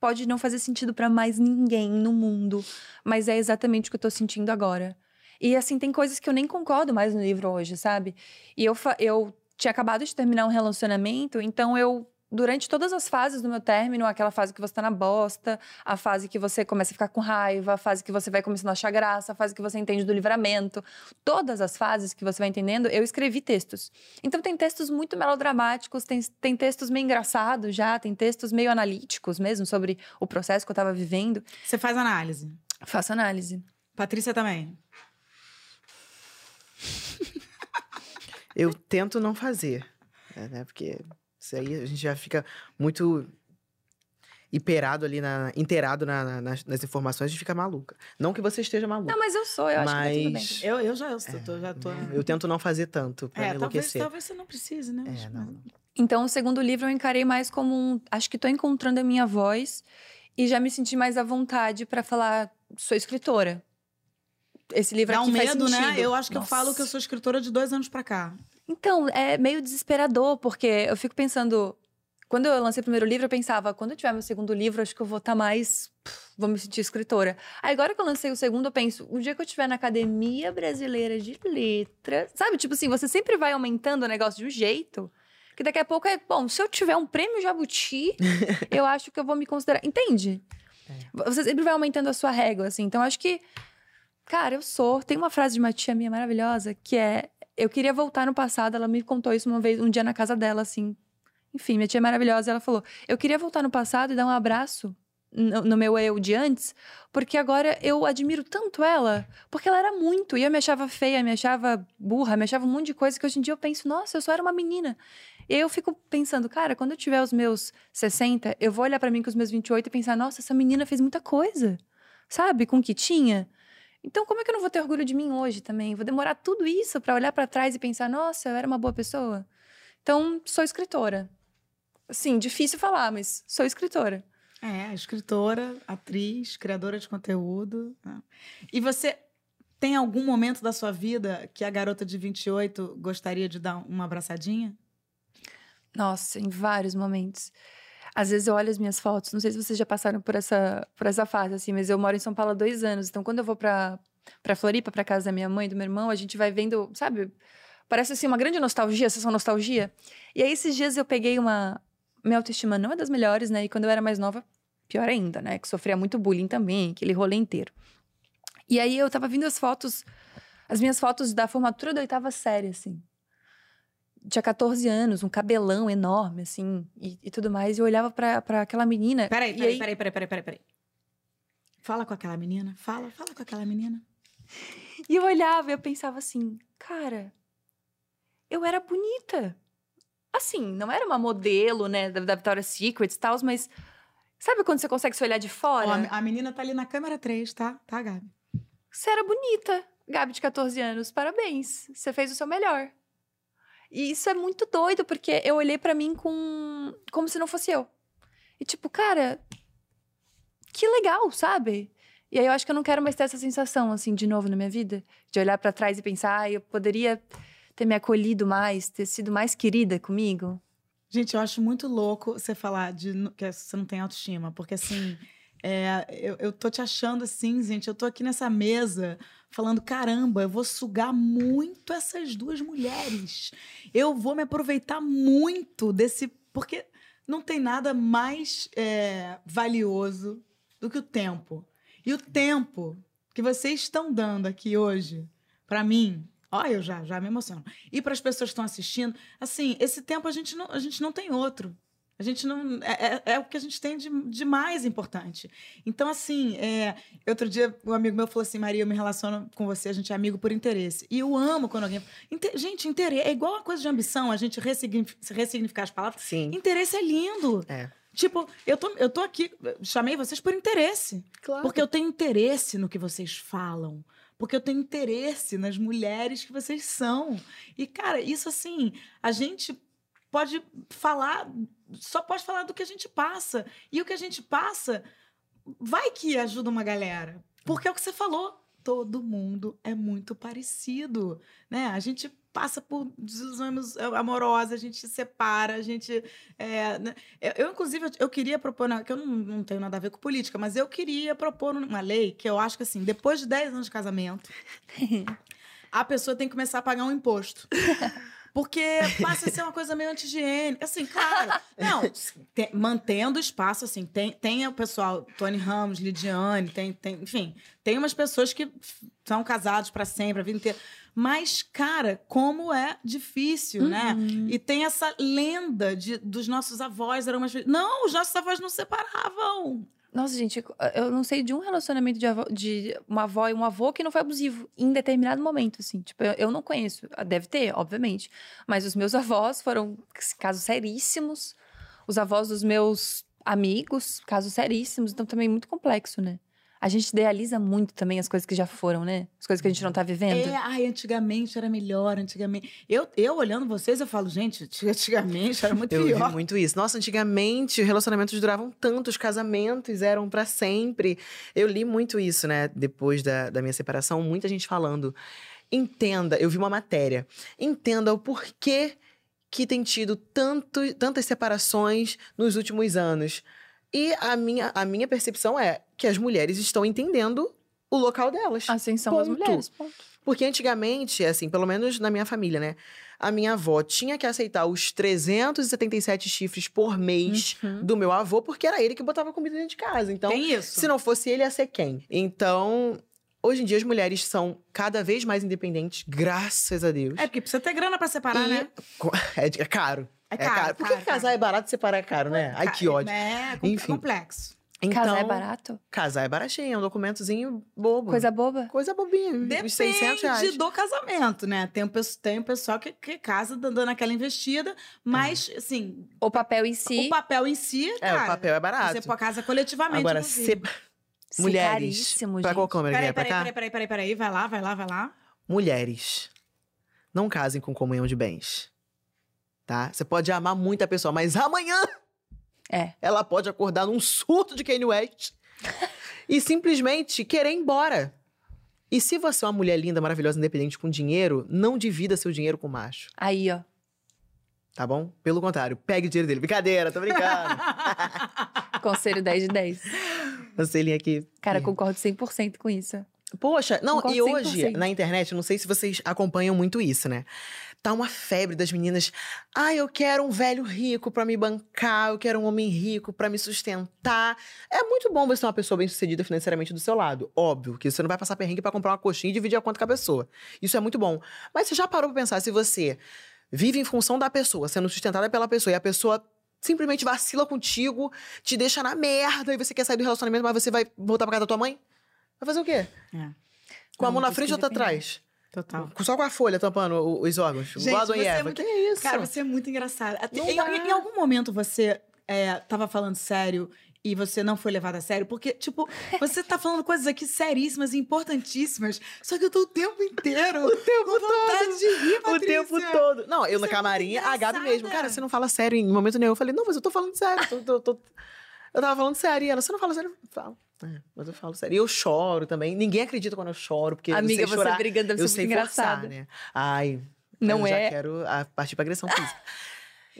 pode não fazer sentido pra mais ninguém no mundo, mas é exatamente o que eu tô sentindo agora. E assim, tem coisas que eu nem concordo mais no livro hoje, sabe? E eu, fa- eu tinha acabado de terminar um relacionamento, então eu. Durante todas as fases do meu término, aquela fase que você tá na bosta, a fase que você começa a ficar com raiva, a fase que você vai começando a achar graça, a fase que você entende do livramento, todas as fases que você vai entendendo, eu escrevi textos. Então tem textos muito melodramáticos, tem, tem textos meio engraçados já, tem textos meio analíticos mesmo sobre o processo que eu tava vivendo.
Você faz análise.
Faço análise.
Patrícia também.
Eu tento não fazer, né? Porque isso aí a gente já fica muito hiperado ali, na, inteirado na- na- nas, nas informações, a gente fica maluca. Não que você esteja maluca.
Não, mas eu sou, eu acho que tá tudo bem.
Mas-
Eu, eu já, eu tô, já tô.
Eu tento não fazer tanto pra
É,
me
talvez,
enlouquecer.
talvez você não precise, né?
É, não, não.
Então, o segundo livro eu encarei mais como um. Acho que tô encontrando a minha voz e já me senti mais à vontade pra falar, sou escritora. Esse livro
Dá um
aqui faz
medo, né? Eu acho que eu
Nossa.
falo que eu sou escritora de dois anos pra cá.
Então, é meio desesperador, porque eu fico pensando. Quando eu lancei o primeiro livro, eu pensava, quando eu tiver meu segundo livro, acho que eu vou estar mais. pff, Vou me sentir escritora. Aí agora que eu lancei o segundo, eu penso, o dia que eu estiver na Academia Brasileira de Letras. Sabe, tipo assim, você sempre vai aumentando o negócio de um jeito. Que daqui a pouco é, bom, se eu tiver um prêmio Jabuti, *laughs* eu acho que eu vou me considerar. Entende? Você sempre vai aumentando a sua régua, assim. Então, acho que. Cara, eu sou. Tem uma frase de uma tia minha maravilhosa que é: Eu queria voltar no passado. Ela me contou isso uma vez, um dia na casa dela, assim. Enfim, minha tia é maravilhosa. Ela falou: Eu queria voltar no passado e dar um abraço no, no meu eu de antes, porque agora eu admiro tanto ela. Porque ela era muito. E eu me achava feia, me achava burra, me achava um monte de coisa que hoje em dia eu penso: Nossa, eu só era uma menina. E aí eu fico pensando, cara, quando eu tiver os meus 60, eu vou olhar pra mim com os meus 28 e pensar: Nossa, essa menina fez muita coisa. Sabe? Com o que tinha. Então, como é que eu não vou ter orgulho de mim hoje também? Vou demorar tudo isso pra olhar pra trás e pensar, nossa, eu era uma boa pessoa? Então, sou escritora. Assim, difícil falar, mas sou escritora.
É, escritora, atriz, criadora de conteúdo. né? E você tem algum momento da sua vida que a garota de 28 gostaria de dar uma abraçadinha?
Nossa, em vários momentos. Às vezes eu olho as minhas fotos, não sei se vocês já passaram por essa, por essa fase, assim, mas eu moro em São Paulo há dois anos. Então, quando eu vou pra, pra Floripa, pra casa da minha mãe do meu irmão, a gente vai vendo, sabe? Parece assim uma grande nostalgia, sessão nostalgia. E aí, esses dias eu peguei uma. Minha autoestima não é das melhores, né? E quando eu era mais nova, pior ainda, né? Que sofria muito bullying também, aquele rolê inteiro. E aí eu tava vendo as fotos, as minhas fotos da formatura da oitava série, assim tinha 14 anos, um cabelão enorme, assim, e, e tudo mais. E eu olhava pra, pra aquela menina.
Peraí, peraí,
aí,
peraí, peraí, peraí, peraí, peraí. Fala com aquela menina, fala, fala com aquela menina.
E eu olhava e eu pensava assim, cara, eu era bonita. Assim, não era uma modelo, né, da, da Victoria's Secret e tal, mas sabe quando você consegue se olhar de fora?
a, a menina tá ali na câmera 3, tá? Tá, Gabi?
Você era bonita, Gabi de 14 anos, parabéns. Você fez o seu melhor. E isso é muito doido, porque eu olhei pra mim com como se não fosse eu. E tipo, cara, que legal, sabe? E aí eu acho que eu não quero mais ter essa sensação, assim, de novo na minha vida. De olhar pra trás e pensar, ah, eu poderia ter me acolhido mais, ter sido mais querida comigo.
Gente, eu acho muito louco você falar de que você não tem autoestima, porque assim, é, eu, eu tô te achando assim, gente, eu tô aqui nessa mesa falando, caramba, eu vou sugar muito essas duas mulheres. Eu vou me aproveitar muito desse. Porque não tem nada mais é, valioso do que o tempo. E o tempo que vocês estão dando aqui hoje, pra mim, ó, eu já, já me emociono. E para as pessoas que estão assistindo, assim, esse tempo a gente não, a gente não tem outro. A gente não. É, é- é o que a gente tem de, de mais importante. Então, assim, é, outro dia um amigo meu falou assim: Maria, eu me relaciono com você, a gente é amigo por interesse. E eu amo quando alguém. Inte- gente, interesse é igual uma coisa de ambição, a gente ressignifi- ressignificar as palavras.
Sim.
Interesse é lindo.
É.
Tipo, eu tô, eu tô aqui, chamei vocês por interesse.
Claro.
Porque eu tenho interesse no que vocês falam. Porque eu tenho interesse nas mulheres que vocês são. E, cara, isso assim, a gente pode falar, só pode falar do que a gente passa. E o que a gente passa vai que ajuda uma galera. Porque é o que você falou. Todo mundo é muito parecido, né? A gente passa por desilusões amorosas, a gente se separa, a gente... é, né? eu, eu, inclusive, eu, queria propor, que eu não, não tenho nada a ver com política, mas eu queria propor uma lei que eu acho que, assim, depois de 10 anos de casamento, *laughs* a pessoa tem que começar a pagar um imposto. *laughs* Porque passa a ser uma coisa meio anti-higiênica. Assim, claro. Não, te- mantendo o espaço, assim, tem, tem o pessoal, Tony Ramos, Lidiane, tem, tem, enfim, tem umas pessoas que são casados para sempre, a vida inteira. Mas, cara, como é difícil, né? E tem essa lenda de, dos nossos avós eram felizes. Não, os nossos avós não separavam.
Nossa, gente, eu não sei de um relacionamento de, avó- de uma avó e um avô que não foi abusivo em determinado momento, assim. Tipo, eu, eu não conheço. Deve ter, obviamente. Mas os meus *laughs* avós foram casos seríssimos. Os avós dos meus amigos, casos seríssimos. Então, também muito complexo, né? A gente idealiza muito também as coisas que já foram, né? As coisas que a gente não tá vivendo.
É, ai, antigamente era melhor, antigamente. Eu, eu olhando vocês, eu falo, gente, antigamente era muito
Eu vi
pior.
muito isso. Nossa, antigamente relacionamentos duravam tanto, os casamentos eram pra sempre. Eu li muito isso, né? Depois da, da minha separação, muita gente falando. Entenda, eu vi uma matéria. Entenda o porquê que tem tido tanto, tantas separações nos últimos anos. E a minha, a minha percepção é que as mulheres estão entendendo o local delas.
Assim são as
Ponto.
mulheres. Ponto.
Porque antigamente, assim, pelo menos na minha família, né? A minha avó tinha que aceitar os 377 chifres por mês
Uhum.
do meu avô, porque era ele que botava comida dentro de casa. Então, se não fosse ele, ia ser quem? Então, hoje em dia as mulheres são cada vez mais independentes, graças a Deus.
É porque precisa ter grana pra separar,
E-
né?
Co- *laughs* É, de- é caro.
É
É
caro.
Por que
caro,
casar
caro.
é barato e separar é caro, né? Ai, que ódio.
É, com-
Enfim.
complexo.
Então,
Casar é barato?
Casar é baratinho, é um documentozinho bobo.
Coisa boba?
Coisa bobinha. uns 600 reais.
Depende do casamento, né? Tem o, pe- tem o pessoal que, que casa dando aquela investida, mas, assim,
O papel em si.
o papel em si,
É,
cara,
o papel é barato.
você casa coletivamente,
Agora, se...
ser *laughs*
mulheres.
caríssimo,
pra qual câmera que
Peraí,
é? Pra
peraí,
cá?
peraí, peraí, peraí, peraí, vai lá, vai lá, vai lá.
Mulheres, não casem com comunhão de bens. Tá? Você pode amar muito a pessoa, mas amanhã
É.
ela pode acordar num surto de Kanye West e simplesmente querer ir embora. E se você é uma mulher linda, maravilhosa, independente com dinheiro, não divida seu dinheiro com macho,
Aí, ó.
tá bom? Pelo contrário, pegue o dinheiro dele. Brincadeira, tô brincando. *laughs*
Conselho 10 de 10.
Você aqui.
Cara, concordo 100% com isso.
Poxa, não,
Concordo
e hoje,
100%.
na internet, não sei se vocês acompanham muito isso, né? Tá uma febre das meninas. Ah, eu quero um velho rico pra me bancar, eu quero um homem rico pra me sustentar. É muito bom você ter uma pessoa bem-sucedida financeiramente do seu lado. Óbvio que você não vai passar perrengue pra comprar uma coxinha e dividir a conta com a pessoa. Isso é muito bom. Mas você já parou pra pensar se você vive em função da pessoa, sendo sustentada pela pessoa, e a pessoa simplesmente vacila contigo, te deixa na merda, e você quer sair do relacionamento, mas você vai voltar pra casa da tua mãe? Vai fazer o quê?
É.
Com a mão na frente ou outra atrás?
Total.
Só com a folha tampando o- os órgãos.
Gente,
Adão e
é
Eva.
muito-
Que isso?
Cara, você é muito engraçada. Até- Em, em algum momento você é, tava falando sério e você não foi levado a sério? Porque, tipo, você tá falando coisas aqui seríssimas e importantíssimas, só que eu tô o tempo inteiro
O tempo
com vontade de rir,
O
Patrícia.
tempo todo. Não, eu
Você
na
é
camarim,
muito
a Gabi mesmo. Cara, você não fala sério em momento nenhum. Eu falei, não, mas eu tô falando sério. tô- tô- tô- Eu tava falando sério. E ela, você não fala sério? Eu falo. É, mas eu falo sério. E eu choro também. Ninguém acredita quando eu choro, porque
Amiga,
eu sei
você
chorar,
brigando deve
eu
ser muito
sei forçar, né? Ai,
Não
eu
é?
já quero partir pra agressão física.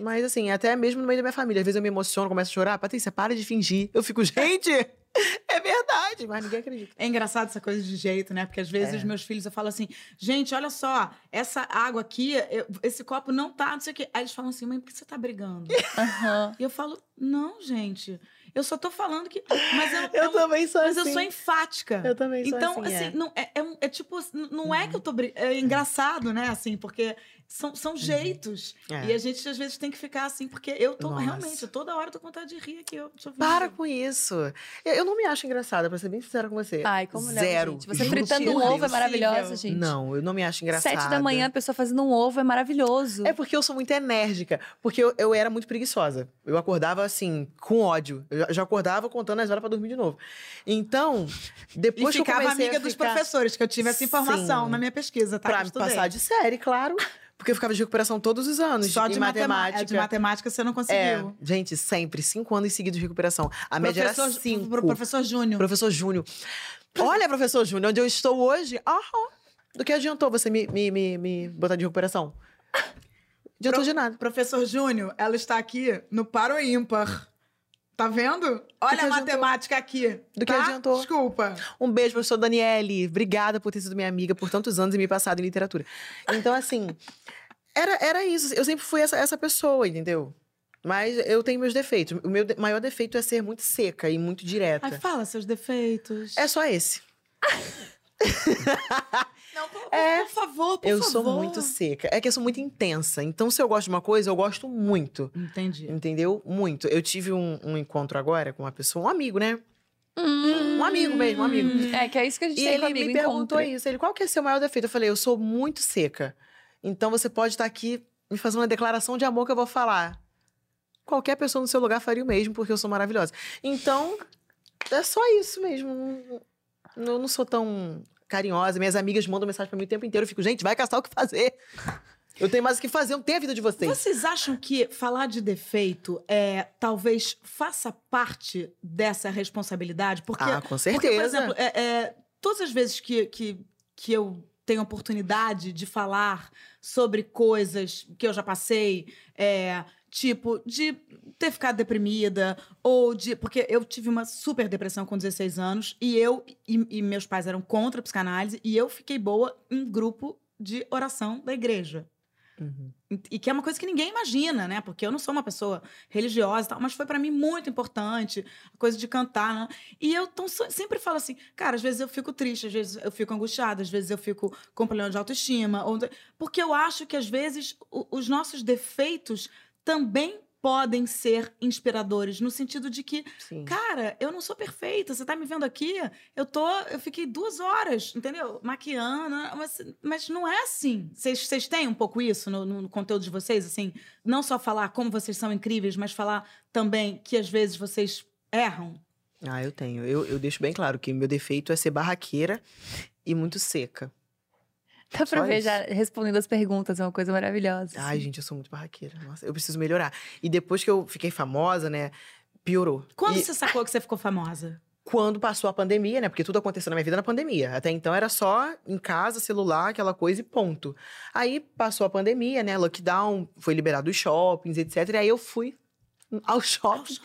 Mas assim, até mesmo no meio da minha família, às vezes eu me emociono, começo a chorar. Patrícia, para de fingir. Eu fico, gente, *laughs* é verdade, mas ninguém acredita.
É engraçado essa coisa de jeito, né? Porque às vezes
É.
os meus filhos eu falo assim, gente, olha só, essa água aqui, eu- esse copo não tá, não sei o quê. Aí eles falam assim, mãe, por que você tá brigando? *laughs*
Aham.
e eu falo, não, gente, eu só tô falando que. Mas eu,
Eu
eu-
também sou
mas
assim.
eu sou enfática.
Eu também sou
Então,
assim,
assim,
é.
não, é, é, é tipo, não é que eu tô bri- É engraçado, né? Assim, porque são, são jeitos.
É.
E a gente, às vezes, tem que ficar assim, porque eu tô
Nossa.
realmente, toda hora eu tô com vontade de rir aqui. Eu, deixa eu ver.
Para com isso. Eu, eu não me acho engraçada, pra ser bem sincera com você.
Ai, como não,
Zero.
gente? Você
Juro
fritando um
por
ovo é maravilhosa, gente.
Não, eu não me acho engraçada.
Sete da manhã, a pessoa fazendo um ovo é maravilhoso.
É porque eu sou muito enérgica. Porque eu, eu era muito preguiçosa. Eu acordava assim, com ódio. Eu já- acordava contando as horas pra dormir de novo. Então,
E
depois que eu
ficava
comecei
amiga
a
dos
ficar...
professores, que eu tive essa informação
Sim.
na minha pesquisa, tá?
Pra me passar de série, claro. Porque eu ficava de recuperação todos os anos.
Só
em
de matemática. De matemática você não
É,
conseguiu.
gente, sempre. Cinco anos seguidos de recuperação. A média era cinco.
pro- Professor Júnior.
Professor Júnior. Olha, professor Júnior, onde eu estou hoje. Aham. Do que adiantou você me, me, me, me botar de recuperação? Adiantou
Pro-
de nada.
Professor Júnior, ela está aqui no par ou ímpar. Tá vendo? Olha
que
a matemática aqui.
Do que
tá?
adiantou?
Desculpa.
Um beijo, professor Daniele. Obrigada por ter sido minha amiga por tantos anos e me passado em literatura. Então, assim, era, era isso. Eu sempre fui essa, essa pessoa, entendeu? Mas eu tenho meus defeitos. O meu de- maior defeito é ser muito seca e muito direta.
Ai, fala seus defeitos.
É só esse. *laughs* *laughs*
Não, por,
É.
por favor, por
eu
favor.
sou muito seca. É que eu sou muito intensa. Então, se eu gosto de uma coisa, eu gosto muito.
Entendi.
Entendeu? Muito. Eu tive um, um encontro agora com uma pessoa, um amigo, né? Um amigo mesmo, um amigo.
É, que é isso que a gente
E
tem
ele me perguntou
encontra.
isso. Ele, qual que é seu maior defeito? Eu falei, eu sou muito seca. Então você pode estar aqui me fazer uma declaração de amor que eu vou falar. Qualquer pessoa no seu lugar faria o mesmo, porque eu sou maravilhosa. Então, é só isso mesmo. Não- Eu não sou tão carinhosa. Minhas amigas mandam mensagem pra mim o tempo inteiro. Eu fico, gente, vai caçar o que fazer. *laughs* Eu tenho mais o que fazer, eu não tenho a vida de vocês.
Vocês acham que falar de defeito é talvez faça parte dessa responsabilidade? Porque,
ah, com
porque
certeza.
por exemplo, é, é, todas as vezes que, que, que eu tenho oportunidade de falar sobre coisas que eu já passei, é, tipo, de ter ficado deprimida, ou de. Porque eu tive uma super depressão com 16 anos, e eu e, e meus pais eram contra a psicanálise, e eu fiquei boa em grupo de oração da igreja.
Uhum.
E que é uma coisa que ninguém imagina, né? Porque eu não sou uma pessoa religiosa e tal, mas foi pra mim muito importante a coisa de cantar. Né? E eu tão, sempre falo assim, cara, às vezes eu fico triste, às vezes eu fico angustiada, às vezes eu fico com problema de autoestima. Ou... Porque eu acho que às vezes os nossos defeitos também podem ser inspiradores, no sentido de que
Sim.
Cara, eu não sou perfeita. Você tá me vendo aqui? Eu tô. Eu fiquei duas horas, entendeu? Maquiando. Mas, mas não é assim. Vocês vocês têm um pouco isso no, no conteúdo de vocês? Assim, não só falar como vocês são incríveis, mas falar também que às vezes vocês erram.
Ah, eu tenho. Eu, eu deixo bem claro que meu defeito é ser barraqueira e muito seca.
Dá pra
Só
ver
isso.
já respondendo as perguntas, é uma coisa maravilhosa.
Ai, gente, eu sou muito barraqueira. Nossa, eu preciso melhorar. E depois que eu fiquei famosa, né, piorou.
Quando
E
você sacou que você ficou famosa?
quando passou a pandemia, né? Porque tudo aconteceu na minha vida na pandemia. Até então era só em casa, celular, aquela coisa e ponto. Aí passou a pandemia, né? Lockdown, foi liberado os shoppings, etc. E aí eu fui *laughs* ao shopping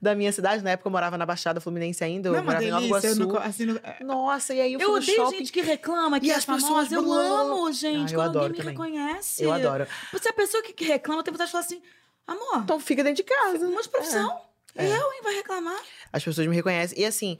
da minha cidade. Na época eu morava na Baixada Fluminense ainda, eu
não é
morava em Nova
delícia? Eu,
Iguaçu.
não, assim, não- é-
Nossa, e aí eu
eu odeio
shopping.
gente que reclama que
E
é
as pessoas
famosa. Eu
blam.
amo, gente,
Ah, eu
quando
adoro
alguém me
também.
reconhece.
Eu adoro.
Se a pessoa que reclama tem vontade de falar assim, amor,
Então fica dentro de casa.
uma de profissão.
É.
Eu, hein, vai reclamar?
As pessoas me reconhecem. E assim,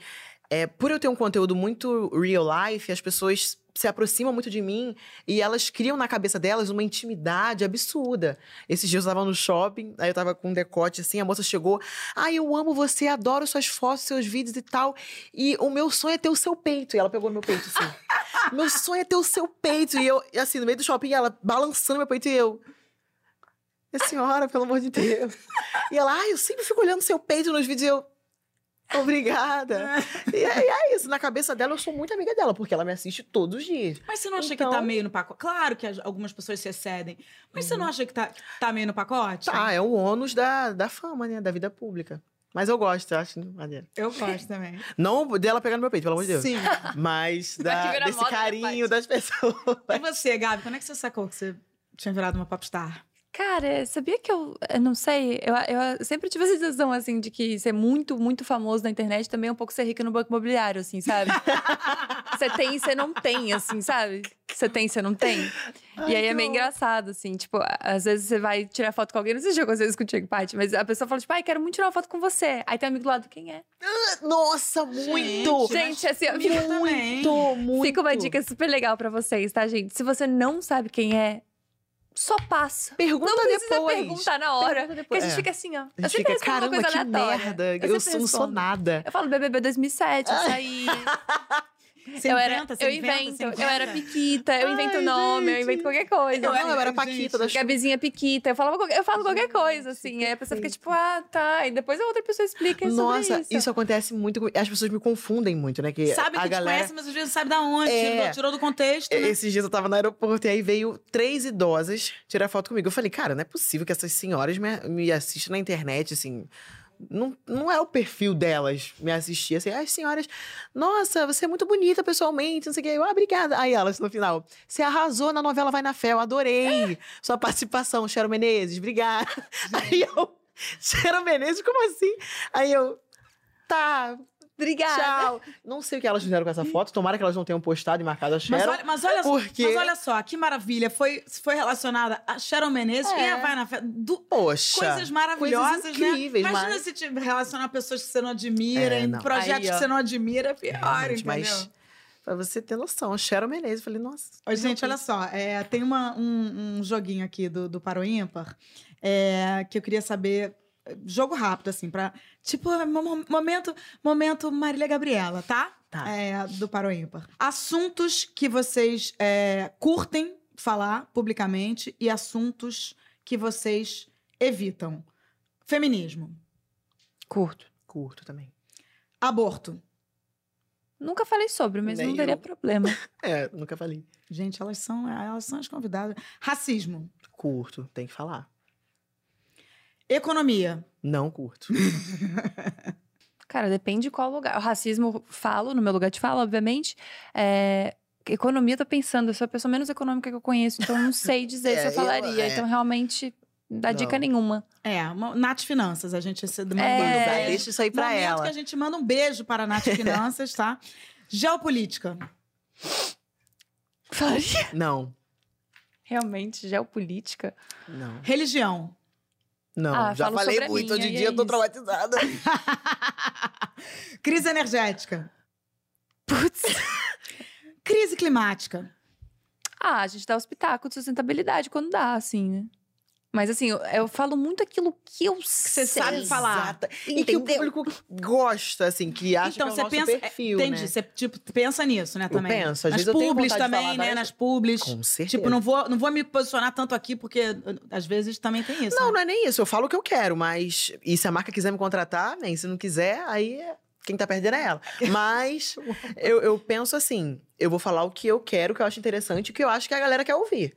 é, por eu ter um conteúdo muito real life, as pessoas se aproximam muito de mim e elas criam na cabeça delas uma intimidade absurda. Esses dias eu tava no shopping, aí eu tava com um decote assim, a moça chegou. Ai, eu amo você, adoro suas fotos, seus vídeos e tal. E o meu sonho é ter o seu peito. E ela pegou no meu peito assim. *laughs* meu sonho é ter o seu peito. E eu, assim, no meio do shopping, ela balançando meu peito e eu. Minha senhora, pelo amor de Deus. *laughs* E ela, ai, eu sempre fico olhando seu peito nos vídeos e eu. Obrigada. e, é, e é isso. Na cabeça dela, eu sou muito amiga dela, porque ela me assiste todos os dias.
Mas você não acha
Então-
que tá meio no pacote? Claro que as- algumas pessoas se excedem. Mas você não acha que tá, que tá meio no pacote?
Tá, é o ônus da, da fama, né? Da vida pública. Mas eu gosto, eu acho maneiro.
Eu gosto também. *laughs*
Não dela pegando meu peito, pelo amor de Deus.
Sim. *laughs*
Mas da- desse carinho das *laughs* pessoas.
E você, Gabi, quando é que você sacou que você tinha virado uma popstar?
Cara, sabia que eu, eu não sei, eu, eu sempre tive a sensação, assim, de que ser muito, muito famoso na internet também é um pouco ser rico no banco imobiliário, assim, sabe? *laughs* Você tem e você não tem, assim, sabe? Você tem e você não tem. e aí é meio engraçado, assim, tipo, às vezes você vai tirar foto com alguém, não sei se já aconteceu isso contigo, Paty, mas a pessoa fala, tipo, ai, quero muito tirar uma foto com você. Aí tem um amigo do lado, quem é?
Nossa, muito!
Gente, assim,
comigo
fica,
também.
Muito, muito.
fica uma dica super legal pra vocês, tá, gente? Se você não sabe quem é, só passa.
Pergunta
Não precisa
depois.
perguntar na hora.
Pergunta
Porque a gente
É.
fica assim, ó.
A
Eu
gente fica, caramba,
coisa
que merda.
Eu
Eu, sou nada.
Eu falo BBB 2007, eu *laughs* saí.
Você
eu era,
inventa, você
eu
inventa,
invento,
você
eu era? Piquita, eu invento
Ai,
nome, eu invento qualquer coisa.
Eu,
era-
não, eu era
gente,
Paquita da.
Gabizinha Piquita, eu falava eu falo qualquer coisa, assim. Aí a pessoa fica tipo, ah, tá. E depois a outra pessoa explica sobre
Nossa,
isso.
acontece muito. As pessoas me confundem muito, né? Que
Sabe que
a
te
galera...
conhece, mas às vezes não sabe da onde.
É.
Tirou, tirou do contexto, né?
Esses dias eu tava no aeroporto e aí veio três idosas tirar foto comigo. Eu falei, cara, não é possível que essas senhoras me, me assistam na internet, assim. Não, não é o perfil delas me assistir, assim. As senhoras, nossa, você é muito bonita pessoalmente, não sei o que. Eu, ah, obrigada. Aí elas, no final, você arrasou na novela Vai na Fé, eu adorei *laughs* sua participação, Cheryl Menezes, obrigada. *laughs* Aí eu, Cheryl Menezes, como assim? Aí eu, tá,
Obrigada.
tchau. Não sei o que elas fizeram com essa foto, tomara que elas não tenham postado e marcado a
Mas
Cheryl.
olha, mas, olha,
porque-
mas olha só, que maravilha. Foi, foi relacionada a Sharon Menezes
É.
e a Vai na Fé. Du-
Poxa.
Coisas maravilhosas,
coisas incríveis,
né? Imagina
mas-
se te relacionar pessoas que você não admira,
É,
em
não.
projetos
Aí,
que você não admira, pior,
Realmente,
entendeu?
mas pra você ter noção, Cheryl Menezes, eu falei, nossa.
Ô, gente, olha só, é, tem uma- um, um joguinho aqui do, do Paro Ímpar é, que eu queria saber. Jogo rápido, assim, pra. Tipo, mo- momento, momento Marília Gabriela, tá?
Tá.
É, do Paro Ímpar. Assuntos que vocês é, curtem falar publicamente e assuntos que vocês evitam. Feminismo.
Curto.
Curto também.
Aborto.
Nunca falei sobre, mas
Nem
não teria
eu.
problema. *laughs*
É, nunca falei.
Gente, elas são, elas são as convidadas. Racismo.
Curto, tem que falar.
Economia.
Não curto. *laughs*
Cara, depende de qual lugar. O racismo, falo, no meu lugar de fala, obviamente. É, Economia, tô pensando, eu sou a pessoa menos econômica que eu conheço, então eu não sei dizer *laughs* se
É,
eu
eu-
falaria.
é.
Então, realmente, dá dica
Não.
nenhuma.
É, uma, Nath Finanças. A gente se manda
É.
um beijo.
Deixa isso aí pra
Momento
ela.
que a gente manda um beijo para a Nath *laughs* Finanças, tá? Geopolítica.
Falaria.
Não,
Realmente, geopolítica.
não,
Religião.
Não.
Ah,
Já falei muito, hoje em dia
é
eu tô
isso.
traumatizada. *laughs*
Crise energética.
Putz.
Crise climática.
Ah, a gente dá os pitacos de sustentabilidade quando dá, assim, né? Mas assim, eu, eu falo muito aquilo que eu
você
sei.
sabe falar.
Exata. E que o
Entendeu?
público gosta, assim, que acha
então,
que é
você
o nosso
pensa.
perfil,
entendi.
né?
Você tipo, pensa nisso, né,
Eu
também.
penso, às
Nas
vezes eu
publis também,
falar
né? Nas publis.
Com certeza.
Tipo, não vou, não vou me posicionar tanto aqui, porque uh, às vezes também tem isso.
Não,
né?
não é nem isso. Eu falo o que eu quero, mas. E se a marca quiser me contratar, nem. Se não quiser, aí é- quem tá perdendo é ela. Mas *laughs* eu, eu penso assim: eu vou falar o que eu quero, o que eu acho interessante, o que eu acho que a galera quer ouvir.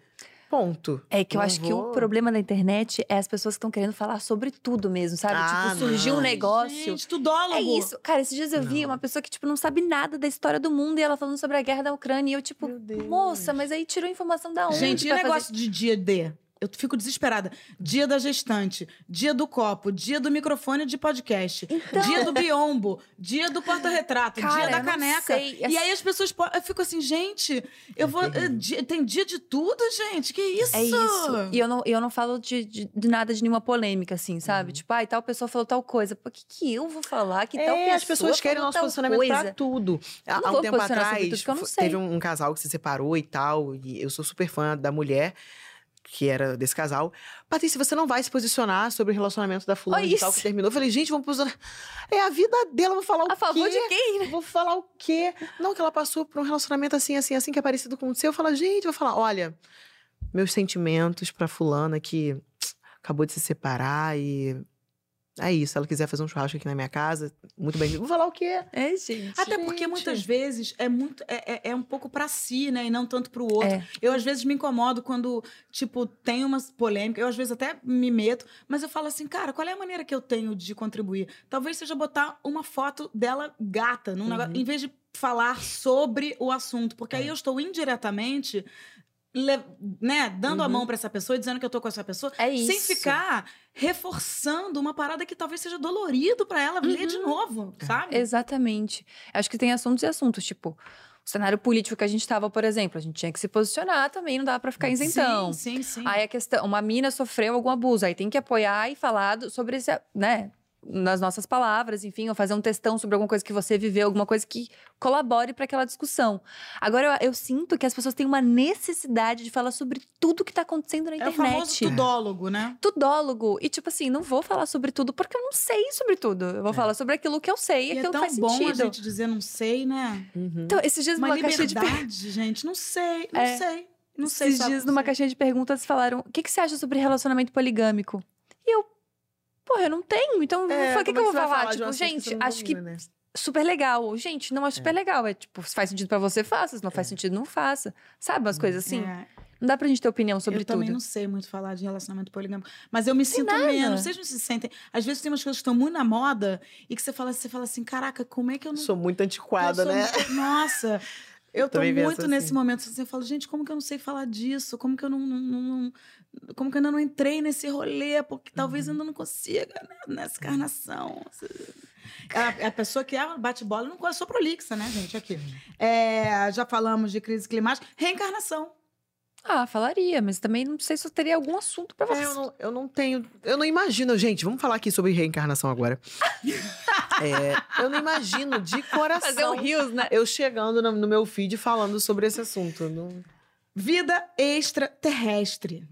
Ponto.
É que eu
Não
acho que o
vou-
problema da internet é as pessoas que estão querendo falar sobre tudo mesmo, sabe?
Ah,
tipo, surgiu um
não.
negócio.
Gente, tudólogo.
É isso. Cara, esses dias eu vi
Não.
uma pessoa que, tipo, não sabe nada da história do mundo e ela falando sobre a guerra da Ucrânia. E eu, tipo, moça, mas aí tirou informação da onde?
Gente, e
fazer
negócio de dia D? Eu fico desesperada. Dia da gestante, dia do copo, dia do microfone de podcast,
Então.
dia do biombo, dia do porta-retrato, dia da caneca.
sei.
E aí as pessoas. Eu fico assim, gente, eu vou. eh, tem dia de tudo, gente? Que isso?
É isso. E eu não, eu não falo de, de, de nada de nenhuma polêmica, assim, sabe?
Uhum.
Tipo, ai, tal pessoa falou tal coisa. Por que, que eu vou falar que tal
É,
pessoa
as pessoas querem
falou
nosso
tal
posicionamento
coisa?
pra tudo. Há, um tempo atrás,
tudo
teve um, um casal que se separou e tal, e eu sou super fã da mulher. Que era desse casal. Patrícia, você não vai se posicionar sobre o relacionamento da fulana
Olha
e tal que terminou. Eu falei, gente, vamos posicionar. É a vida dela, vou falar o
A favor
quê?
de quem? né?
Vou falar o quê? Não, que ela passou por um relacionamento assim, assim, assim, que é parecido com o seu. Eu falo, gente, vou falar, olha, meus sentimentos pra fulana que acabou de se separar e É isso. Se ela quiser fazer um churrasco aqui na minha casa, muito bem. Vou falar o quê?
É, gente.
Até porque muitas vezes é muito é, é, é um pouco pra si, né? E não tanto pro outro.
É.
Eu, às vezes, me incomodo quando, tipo, tem uma polêmica. Eu, às vezes, até me meto, mas eu falo assim, cara, qual é a maneira que eu tenho de contribuir? Talvez seja botar uma foto dela gata num negócio, em vez de falar sobre o assunto. Porque aí eu estou indiretamente. Né, dando a
Uhum.
mão pra essa pessoa, e dizendo que eu tô com essa pessoa,
É isso.
sem ficar reforçando uma parada que talvez seja dolorido pra ela ler de novo, sabe?
Exatamente. Acho que tem assuntos e assuntos, tipo, o cenário político que a gente tava, por exemplo, a gente tinha que se posicionar também, não dava pra ficar isentão.
Sim, sim, sim.
Aí a questão, uma mina sofreu algum abuso, aí tem que apoiar e falar sobre esse, né, nas nossas palavras, enfim, ou fazer um textão sobre alguma coisa que você viveu, alguma coisa que colabore para aquela discussão. Agora eu, eu sinto que as pessoas têm uma necessidade de falar sobre tudo que tá acontecendo na
É o famoso
internet.
tudólogo, né?
Tudólogo. E, tipo assim, não vou falar sobre tudo porque eu não sei sobre tudo. Eu vou falar sobre aquilo que eu sei e,
é
aquilo que
tão
faz
bom
sentido.
a gente dizer não sei, né?
Uhum.
Então, esses dias
Uma
numa caixinha de
liberdade,
perguntas. *laughs*
gente. Não sei, não
É.
sei. Não sei.
Esses dias numa
sei.
caixinha de perguntas falaram: o que, que você acha sobre relacionamento poligâmico? E eu. Porra, eu não tenho, então
É,
o que, que eu
é
vou falar? Tipo, gente, acho que
né?
super legal. Gente, não acho super legal. É tipo, se faz sentido pra você, faça. Se não faz sentido, não faça. Sabe umas coisas assim?
É,
Não dá pra gente ter opinião sobre
eu
tudo.
também não sei muito falar de relacionamento poligâmico. Mas eu me sinto
nada.
menos. Vocês não se sentem. Às vezes tem umas coisas que estão muito na moda e que você fala, você fala assim: caraca, como é que eu não.
Sou muito antiquada,
eu sou
né?
muito- Nossa. *laughs* Eu tô muito nesse
assim.
momento. Você fala, gente, como que eu não sei falar disso? Como que eu não- não- não- como que eu ainda não entrei nesse rolê? Porque talvez eu ainda não consiga, né? Nessa encarnação. A, a pessoa que é bate-bola não eu sou prolixa, né, gente? Aqui. É, já falamos de crise climática. Reencarnação.
Ah, falaria, mas também não sei se eu teria algum assunto pra você.
É, eu, não, eu não tenho. Eu não imagino, gente. Vamos falar aqui sobre reencarnação agora. *laughs* É, eu não imagino de coração.
Fazer um rios, né?
Eu chegando no, no meu feed falando sobre esse assunto. Não...
Vida extraterrestre.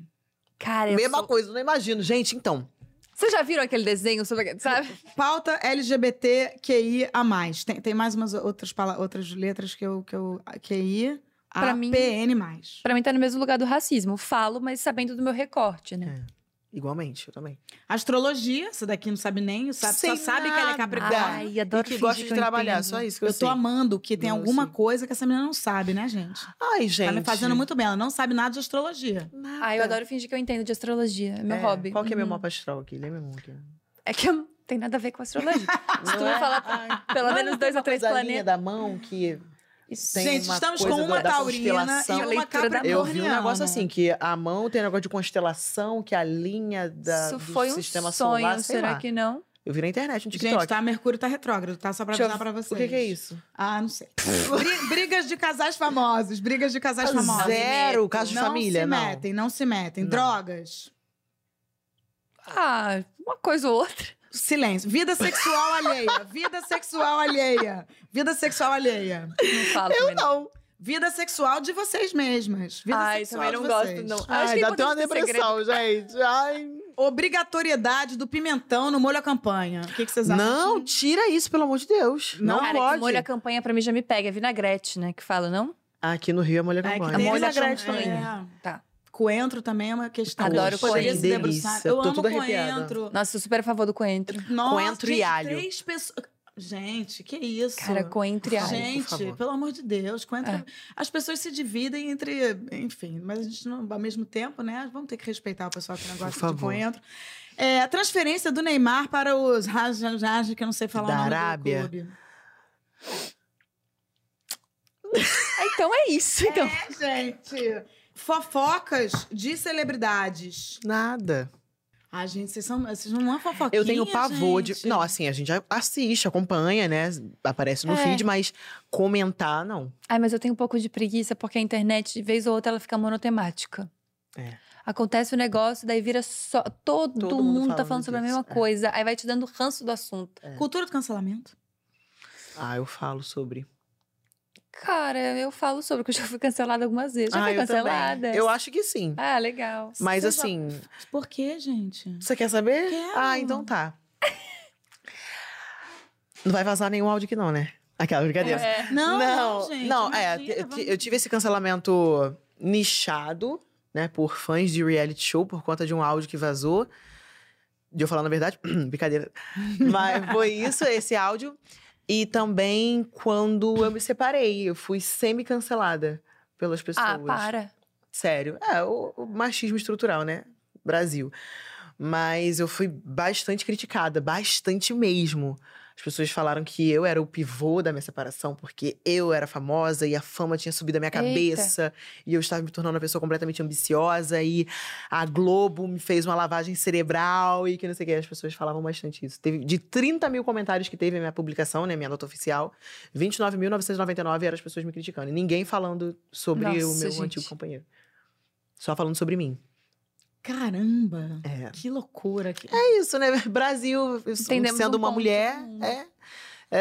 Cara,
Mesma
sou-
coisa, não imagino. Gente, então.
Vocês já viram aquele desenho sobre. Sabe? *laughs*
Pauta LGBTQI a mais. Tem, tem mais umas outras, outras letras que eu. Que eu QI a
Pra mim-
PN. mais.
Pra mim tá no mesmo lugar do racismo. Falo, mas sabendo do meu recorte, né?
Igualmente, eu também.
Astrologia, essa daqui não sabe nem, sabe,
Sem
só sabe que ela é. Capricórnio.
Ai, adoro
e que gosta de
eu
trabalhar,
entendo.
só isso que eu,
Eu tô
sei.
amando que tem
Não,
alguma
sim.
coisa que essa menina não sabe, né, gente?
Ai, gente.
Tá me fazendo muito bem. Ela não sabe nada de astrologia.
Nada.
Ah, eu adoro fingir que eu entendo de astrologia. É meu
É,
hobby.
Qual que é meu
Uhum.
mapa astral aqui? Lê meu aqui.
É que não tem nada a ver com astrologia. *laughs* Se tu me falar
Ai.
pelo menos dois ou três planetas.
da mão que
gente,
uma
estamos
coisa
com uma
da, da
taurina e uma capricorniana.
Eu vi um negócio assim, que a mão tem um negócio de constelação, que a linha da,
Isso
do
foi um
sistema
sonho,
solar,
será
lá.
que não?
Eu vi na internet, no TikTok.
Gente, tá? Mercúrio tá retrógrado, tá? Só pra
eu-
avisar pra vocês.
O que, que é isso?
Ah, não sei. Bri- brigas de casais famosos. Brigas de casais famosos.
Zero, caso de
não
família,
se
não.
metem, não se metem.
Não.
Drogas.
Ah, uma coisa ou outra.
Silêncio. Vida sexual alheia. Vida sexual alheia. Vida sexual alheia.
Não falo também não.
Não.
Vida sexual de vocês mesmas. Vida
Ai,
sexual
também não
de
gosto,
vocês.
não. Acho
Ai,
que é
dá até uma depressão, gente. Ai.
Obrigatoriedade do pimentão no molho à campanha. O que, que vocês acham?
Não, tira isso, pelo amor de Deus. Não,
Cara, que
pode.
molho a campanha pra mim já me pega. É vinagrete, né? Que fala, não?
Aqui no Rio é molho
É, que
campanha.
tem
molho à campanha.
é.
Tá.
Coentro também é uma questão.
Adoro
Poderia
coentro.
se
Que
debruçar. Eu
tô
amo
tudo arrepiada.
coentro.
Nossa, sou super a favor do coentro.
Nossa,
Coentro e alho.
três pessoas... Gente, que isso?
Cara, coentro e alho.
por
Gente,
favor.
pelo amor de Deus, coentro...
É.
As pessoas se dividem entre... Enfim, mas a gente não... Ao mesmo tempo, né? Vamos ter que respeitar o pessoal que não gosta de coentro. É, a transferência do Neymar para os Rajajaj, que eu não sei falar
Da
o nome
Arábia.
do clube.
Então é isso. Então.
É, gente. Fofocas de celebridades.
Nada.
Ah, gente, vocês, são, vocês não é fofoquinha,
Eu tenho pavor
gente.
de. Não, assim, a gente assiste, acompanha, né? Aparece no
É.
feed, mas comentar, não.
Ai, mas eu tenho um pouco de preguiça porque a internet, de vez ou outra, ela fica monotemática.
É.
Acontece o negócio, daí vira só. Todo,
Todo mundo
mundo, tá
falando
sobre a
disso,
mesma
é.
coisa. Aí vai te dando ranço do assunto.
Cultura do cancelamento.
Ah, eu falo sobre.
Cara, eu falo sobre, que eu já fui cancelada algumas vezes. Já
ah,
fui
eu
cancelada.
também. Eu acho que sim.
Ah, legal.
Mas
Você já-
assim,
Por quê, gente?
você quer saber?
Quero.
Ah, então tá. Não vai vazar nenhum áudio aqui, não, né? Aquela brincadeira.
É.
Não, não, gente.
não, é.
imagina,
eu,
vamos-
eu tive esse cancelamento nichado, né, por fãs de reality show, por conta de um áudio que vazou. de eu falar na verdade, *clears throat* brincadeira. Mas foi isso, esse áudio. E também quando eu me separei, eu fui semi-cancelada pelas pessoas.
Ah, para.
Sério. É, o, o machismo estrutural, né? Brasil. Mas eu fui bastante criticada, bastante mesmo. As pessoas falaram que eu era o pivô da minha separação, porque eu era famosa e a fama tinha subido a minha cabeça. E eu estava me tornando uma pessoa completamente ambiciosa. E a Globo me fez uma lavagem cerebral e que não sei o que. As pessoas falavam bastante isso. Teve, de 30 mil comentários que teve a minha publicação, né, minha nota oficial, 29.999 eram as pessoas me criticando. E ninguém falando sobre
Nossa,
o meu
gente.
antigo companheiro. Só falando sobre mim.
Caramba!
É.
Que loucura. Que...
É isso, né? *laughs* Brasil,
Entendemos
sendo
um
uma
ponto
mulher, é,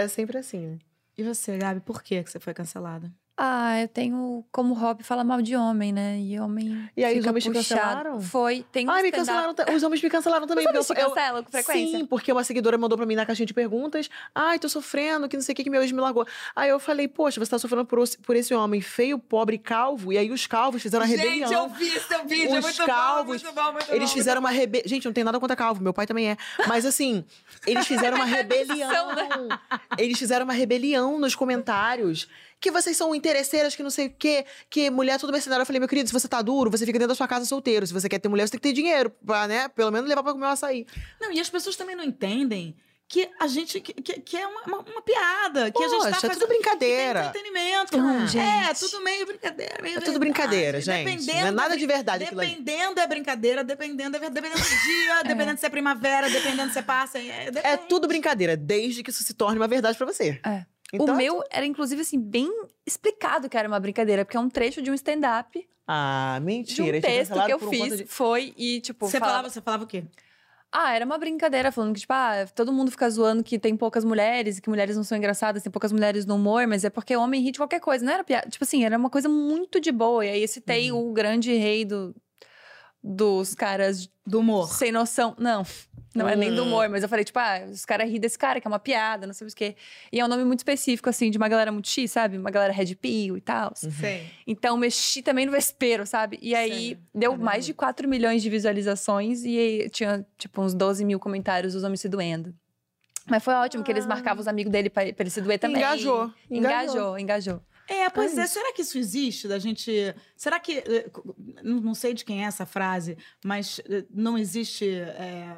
é sempre assim, né?
E você, Gabi, por que que você foi cancelada?
Ah, eu tenho como hobby falar mal de homem, né? E homem.
E aí, os homens te
puxado.
cancelaram?
Foi. Tem um
Ai, me cancelaram. Os homens me cancelaram também.
Os homens te
eu- eu-
com frequência?
Sim, porque uma seguidora mandou pra mim na caixinha de perguntas. Ai, tô sofrendo, que não sei o que, que meu ex me largou. Aí eu falei, poxa, você tá sofrendo por, por esse homem feio, pobre, calvo. E aí os calvos fizeram a rebelião.
vi seu vídeo,
Os calvos,
bom, muito
Eles fizeram uma rebelião. Gente, não tem nada contra calvo, meu pai também é. Mas assim, eles fizeram uma *laughs* rebelião. Eles fizeram uma rebelião nos comentários. Que vocês são interesseiras, que não sei o quê, que mulher é tudo mercenária. Eu falei, meu querido, se você tá duro, você fica dentro da sua casa solteiro. Se você quer ter mulher, você tem que ter dinheiro, pra, né? Pelo menos levar pra comer um açaí.
Não, e as pessoas também não entendem que a gente. que, que- é uma, uma, uma piada. Que a gente tá
Poxa, é
fazendo.
tudo brincadeira.
que tem entretenimento.
Não,
É,
gente.
tudo meio brincadeira. Meio
É tudo
verdade.
brincadeira, gente.
Dependendo
Não é nada
da
de verdade.
Dependendo é brincadeira, dependendo é dependendo do dia, *laughs* dependendo se é primavera, dependendo se é passa. É,
É tudo brincadeira, desde que isso se torne uma verdade pra você.
É.
Então,
o meu era, inclusive, assim, bem explicado que era uma brincadeira, porque é um trecho de um stand-up,
Ah,
de
mentira.
um
eles tinham
texto que eu
um
fiz.
de-
Foi e, tipo,
Você
falava-
falava, você falava o quê?
Ah, era uma brincadeira, falando que, tipo, ah, todo mundo fica zoando que tem poucas mulheres, e que mulheres não são engraçadas, tem poucas mulheres no humor, mas é porque homem ri de qualquer coisa. Não era piada. Tipo assim, era uma coisa muito de boa. E aí eu citei
Uhum.
o grande rei do, dos caras
Do humor.
sem noção. Não, não é nem do
Hum.
humor, mas eu falei, tipo, ah, os caras ri desse cara, que é uma piada, não sei o quê. E é um nome muito específico, assim, de uma galera muito X, sabe? Uma galera red pill e tal.
Sei.
Então, mexi também no vespeiro, sabe? E aí,
Sério?
deu
Caramba.
mais de 4 milhões de visualizações e aí tinha, tipo, uns 12 mil comentários dos homens se doendo. Mas foi ótimo, que eles
Ah.
marcavam os amigos dele pra, pra ele se doer também.
Engajou, engajou.
Engajou, engajou.
É, pois
É
é. Será que isso existe? Da gente. Será que. eh, Não sei de quem é essa frase, mas eh, não existe eh,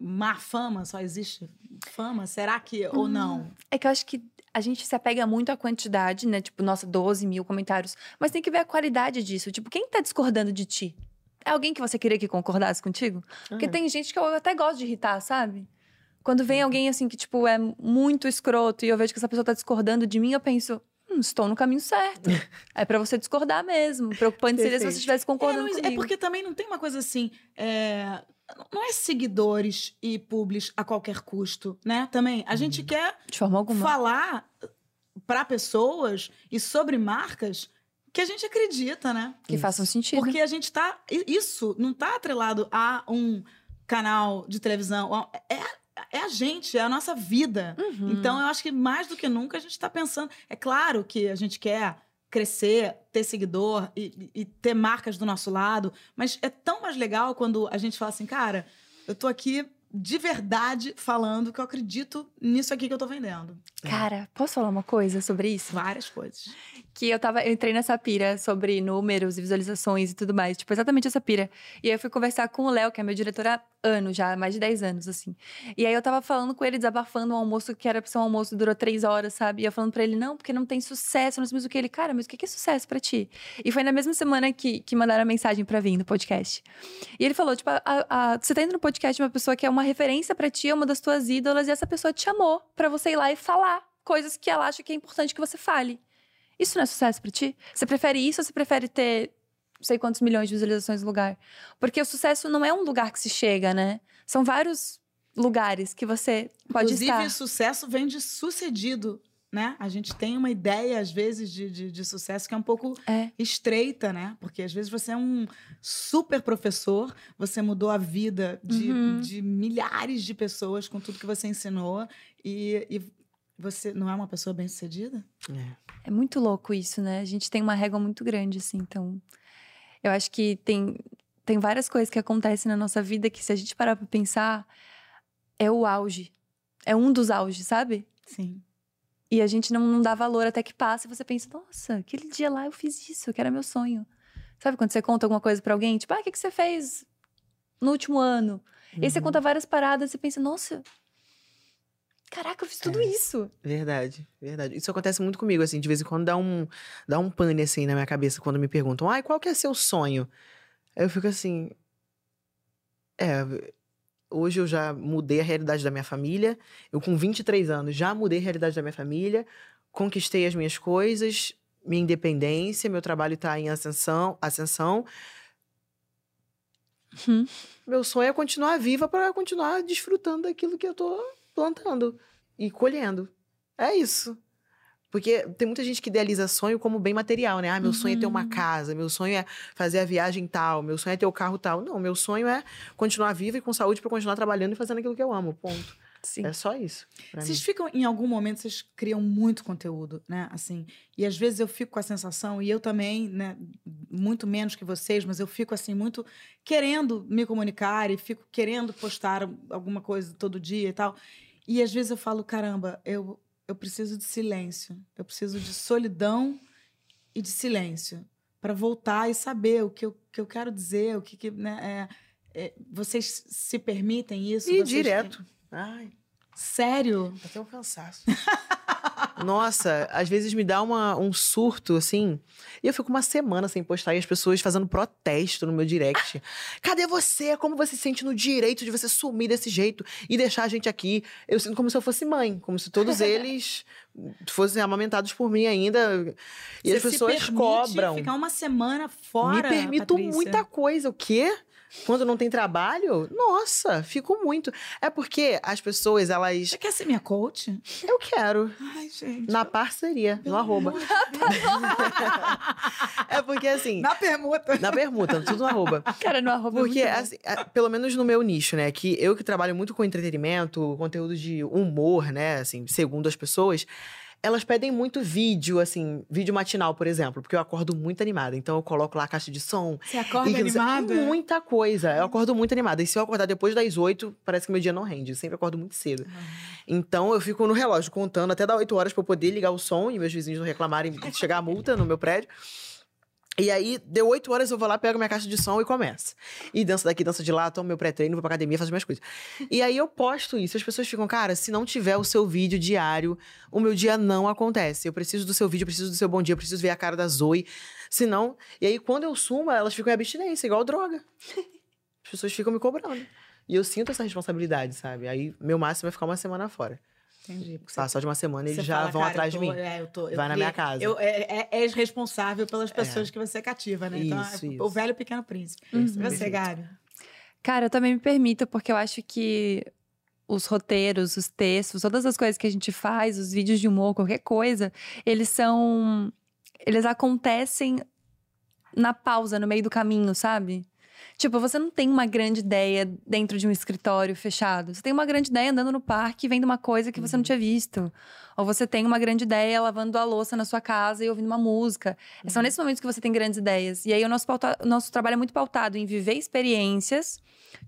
má fama, só existe fama? Será que. Ou
Hum.
não?
É que eu acho que a gente se apega muito à quantidade, né? Tipo, nossa, 12 mil comentários. Mas tem que ver a qualidade disso. Tipo, quem tá discordando de ti? É alguém que você queria que concordasse contigo? Porque
Ah.
tem gente que eu até gosto de irritar, sabe? Quando vem alguém assim que, tipo, é muito escroto e eu vejo que essa pessoa tá discordando de mim, eu penso. Estou no caminho certo. é pra você discordar mesmo. Preocupante seria se você estivesse
É,
concordando
não- é
comigo.
porque também não tem uma coisa assim. é, Não é seguidores e publis a qualquer custo, né? Também. A gente quer
De forma alguma.
falar para pessoas e sobre marcas que a gente acredita, né?
Que façam sentido.
Porque a gente tá. Isso não tá atrelado a um canal de televisão. É, é a gente, é a nossa vida.
Uhum.
Então, eu acho que mais do que nunca a gente está pensando. É claro que a gente quer crescer, ter seguidor e, e ter marcas do nosso lado, mas é tão mais legal quando a gente fala assim, cara, eu tô aqui de verdade falando que eu acredito nisso aqui que eu tô vendendo.
Cara, posso falar uma coisa sobre isso?
Várias coisas.
que eu tava, eu entrei nessa pira sobre números e visualizações e tudo mais, tipo, exatamente essa pira. E aí eu fui conversar com o Léo, que é meu diretor há anos já, mais de 10 anos, assim. E aí eu tava falando com ele, desabafando um almoço que era pra ser um almoço que durou três horas, sabe? E eu falando pra ele, não, porque não tem sucesso, não sei mais o que. Ele, cara, mas o que é sucesso pra ti? E foi na mesma semana que, que mandaram a mensagem pra vir no podcast. E ele falou, tipo, a- a- você tá indo no podcast de uma pessoa que é uma referência pra ti, é uma das tuas ídolas, e essa pessoa te chamou pra você ir lá e falar coisas que ela acha que é importante que você fale. Isso não é sucesso pra ti? Você prefere isso ou você prefere ter não sei quantos milhões de visualizações no lugar? Porque o sucesso não é um lugar que se chega, né? São vários lugares que você pode
Inclusive,
estar.
sucesso vem de sucedido, né? A gente tem uma ideia, às vezes, de, de, de sucesso que é um pouco
É.
estreita, né? Porque às vezes você é um super professor, você mudou a vida de,
Uhum.
de milhares de pessoas com tudo que você ensinou e, e você não é uma pessoa bem-sucedida?
É muito louco isso, né? A gente tem uma régua muito grande, assim, então. Eu acho que tem. tem várias coisas que acontecem na nossa vida que, se a gente parar pra pensar, é o auge. É um dos auges, sabe?
Sim.
E a gente não, não dá valor até que passa e você pensa, nossa, aquele dia lá eu fiz isso, que era meu sonho. Sabe quando você conta alguma coisa pra alguém? Tipo, ah, o que, que você fez no último ano? E aí você
Uhum.
conta várias paradas e pensa, nossa, caraca, eu fiz tudo
É.
isso.
Verdade, verdade. Isso acontece muito comigo, assim, de vez em quando dá um, dá um pane, assim, na minha cabeça, quando me perguntam, ai, qual que é seu sonho? Aí eu fico assim, é, hoje eu já mudei a realidade da minha família, eu com 23 anos já mudei a realidade da minha família, conquistei as minhas coisas, minha independência, meu trabalho tá em ascensão, ascensão.
Hum.
Meu sonho é continuar viva para continuar desfrutando daquilo que eu tô plantando e colhendo. É isso. Porque tem muita gente que idealiza sonho como bem material, né? Ah, meu sonho é ter uma
Uhum.
casa, meu sonho é fazer a viagem tal, meu sonho é ter o carro tal. Não, meu sonho é continuar viva e com saúde para continuar trabalhando e fazendo aquilo que eu amo. Ponto.
Sim.
É só isso.
Vocês
mim.
ficam, em algum momento, vocês criam muito conteúdo, né? Assim, e às vezes eu fico com a sensação, e eu também, né? Muito menos que vocês, mas eu fico assim, muito querendo me comunicar e fico querendo postar alguma coisa todo dia e tal. E às vezes eu falo, caramba, eu, eu preciso de silêncio, eu preciso de solidão e de silêncio para voltar e saber o que eu, que eu quero dizer, o que, que né, é, é, vocês se permitem isso?
E direto. Ai,
têm- Sério?
até um cansaço. *laughs* Nossa, às vezes me dá uma, um surto, assim. E eu fico uma semana sem postar e as pessoas fazendo protesto no meu direct. Cadê você? Como você se sente no direito de você sumir desse jeito e deixar a gente aqui? Eu sinto como se eu fosse mãe, como se todos *laughs* eles fossem amamentados por mim ainda. E as
Você se
pessoas
permite
cobram.
Ficar uma semana fora.
Me permito
Patrícia.
muita coisa. O quê? Quando não tem trabalho? Nossa, fico muito. É porque as pessoas, elas.
Você quer ser minha coach?
Eu quero.
Ai, gente.
Na parceria, no arroba. *laughs* é porque assim,
Na permuta.
na permuta, tudo no arroba.
Cara, no arroba é
Porque,
bom.
assim, é, pelo menos no meu nicho, né? Que eu que trabalho muito com entretenimento, conteúdo de humor, né? Assim, segundo as pessoas, elas pedem muito vídeo, assim, vídeo matinal, por exemplo, porque eu acordo muito animada. Então eu coloco lá a caixa de som.
Você acorda
e sei-
animada?
Muita coisa. Eu acordo muito animada. E se eu acordar depois das oito, parece que meu dia não rende. Eu sempre acordo muito cedo. Então eu fico no relógio contando até dar 8 horas pra eu poder ligar o som e meus vizinhos não reclamarem de chegar a multa no meu prédio. E aí, deu 8 horas, eu vou lá, pego minha caixa de som e começo. E dança daqui, dança de lá, tomo meu pré-treino, vou pra academia, faço as minhas coisas. E aí eu posto isso, as pessoas ficam, cara, se não tiver o seu vídeo diário, o meu dia não acontece. Eu preciso do seu vídeo, eu preciso do seu bom dia, eu preciso ver a cara da Zoe. Senão. E aí, quando eu sumo, elas ficam em abstinência, igual droga. *laughs* As pessoas ficam me cobrando. E eu sinto essa responsabilidade, sabe? Aí, meu máximo é ficar uma semana fora.
Entendi. Porque
Passar de uma semana, eles já
fala,
vão atrás
eu
de
tô-
mim.
é, eu tô- eu
Vai na minha casa.
Eu, é, é, és responsável pelas pessoas que você cativa, né? então,
Isso,
é
isso.
o velho pequeno príncipe.
Uhum.
Você. Gabi?
Cara, eu também me permito, porque eu acho que os roteiros, os textos, todas as coisas que a gente faz, os vídeos de humor, qualquer coisa, eles são. Eles acontecem na pausa, no meio do caminho, sabe? Tipo, você não tem uma grande ideia dentro de um escritório fechado. Você tem uma grande ideia andando no parque vendo uma coisa que você não tinha visto. Ou você tem uma grande ideia lavando a louça na sua casa e ouvindo uma música. São nesses momentos que você tem grandes ideias. E aí o nosso, pauta- o nosso trabalho é muito pautado em viver experiências,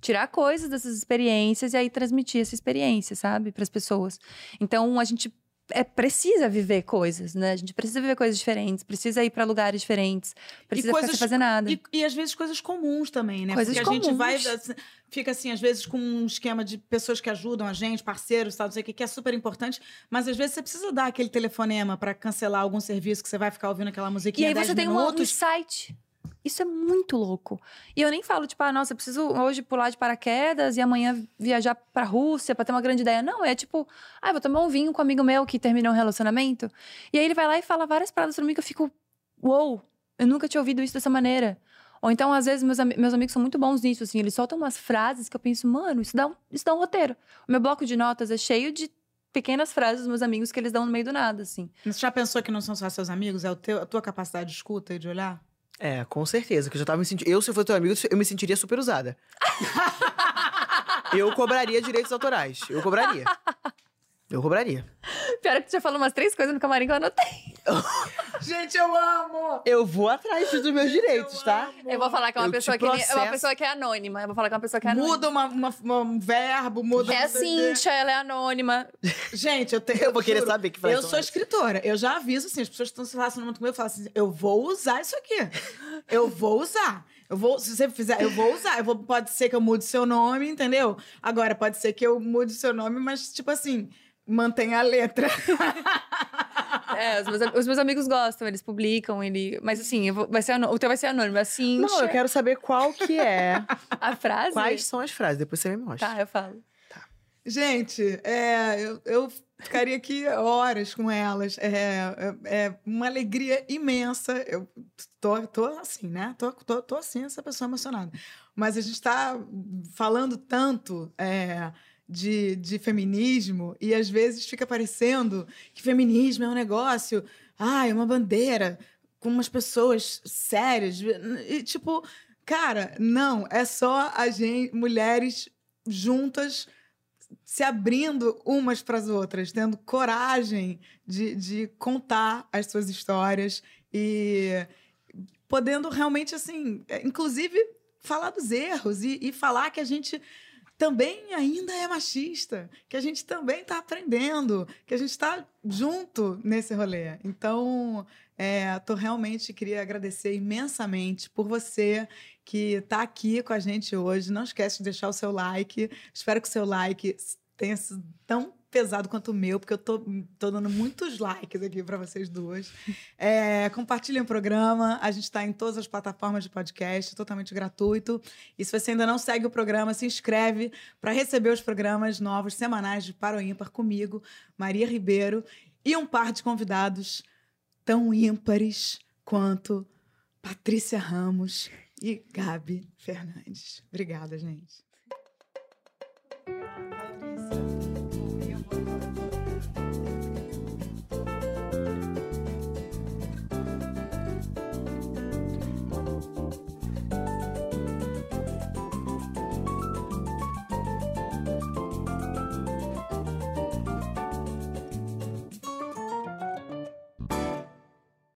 tirar coisas dessas experiências e aí transmitir essa experiência, sabe, para as pessoas. Então a gente é, precisa viver coisas, né? A gente precisa viver coisas diferentes, precisa ir para lugares diferentes, precisa ficar
coisas-
sem fazer nada.
E, e às vezes coisas comuns também, né?
Coisas
Porque a gente
comuns.
vai. assim, Fica assim, às vezes, com um esquema de pessoas que ajudam a gente, parceiros, tal, não sei o que, que é super importante. Mas às vezes você precisa dar aquele telefonema para cancelar algum serviço que você vai ficar ouvindo aquela
E
musiquinha.
aí
10
você tem um, um
minutos.
insight. Isso é muito louco. E eu nem falo, tipo, ah, nossa, eu preciso hoje pular de paraquedas e amanhã viajar pra Rússia pra ter uma grande ideia. Não, é tipo, ah, vou tomar um vinho com um amigo meu que terminou um relacionamento. E aí ele vai lá e fala várias paradas pra mim que eu fico, uou, eu nunca tinha ouvido isso dessa maneira. Ou então, às vezes, meus, meus amigos são muito bons nisso, assim, eles soltam umas frases que eu penso, mano, isso dá um, isso dá um roteiro. O meu bloco de notas é cheio de pequenas frases dos meus amigos que eles dão no meio do nada, assim.
Você já pensou que não são só seus amigos? É o teu, a tua capacidade de escuta e de olhar?
É, com certeza. Que eu já tava me sentindo. Eu, se eu fosse teu amigo, eu me sentiria super usada. *laughs* eu cobraria direitos autorais. Eu cobraria. Eu cobraria.
Pior é que tu já falou umas três coisas no camarim que eu anotei. *laughs*
Gente, eu amo!
Eu vou atrás dos meus direitos, tá?
Eu vou falar que é uma
Eu
pessoa que é uma pessoa que é anônima. Eu vou falar que é uma pessoa que é anônima.
Muda uma, uma- uma- um verbo, muda.
É a. Cíntia, ela é anônima.
Gente, eu tenho. *laughs*
Eu vou querer saber que frase
Eu sou escritora. Eu já aviso assim, as pessoas que estão se relacionando comigo, eu falo assim: eu vou usar isso aqui. Eu vou usar. Eu vou, se você fizer, eu vou usar. Eu vou, pode ser que eu mude seu nome, entendeu? Agora, pode ser que eu mude seu nome, mas, tipo assim, mantenha a letra. *laughs*
É, os meus, os meus amigos gostam, eles publicam, ele. Mas assim, vou- vai ser o teu vai ser anônimo. A Cíntia.
Não, eu quero saber qual que é. *laughs*
A frase.
Quais são as frases, depois você me mostra.
Tá, eu falo.
Gente, é, eu, eu ficaria aqui horas com elas. É, é, é uma alegria imensa. Eu tô, tô assim, né? Tô, tô, tô assim, essa pessoa emocionada. Mas a gente está falando tanto é, de, de feminismo e às vezes fica parecendo que feminismo é um negócio, ah, é uma bandeira com umas pessoas sérias. E, tipo, cara, não, é só a gente, mulheres juntas se abrindo umas para as outras, tendo coragem de, de contar as suas histórias e podendo realmente, assim, é, inclusive falar dos erros e, e falar que a gente também ainda é machista, que a gente também está aprendendo, que a gente está junto nesse rolê. Então, é, tô realmente queria agradecer imensamente por você que está aqui com a gente hoje. Não esquece de deixar o seu like. Espero que o seu like tenha sido tão pesado quanto o meu, porque eu tô, tô dando muitos likes aqui para vocês duas. É, compartilhem o programa. A gente está em todas as plataformas de podcast, totalmente gratuito. E se você ainda não segue o programa, se inscreve para receber os programas novos semanais de Para o Ímpar comigo, Maria Ribeiro, e um par de convidados tão ímpares quanto Patrícia Ramos e Gabi Fernandes. Obrigada, gente.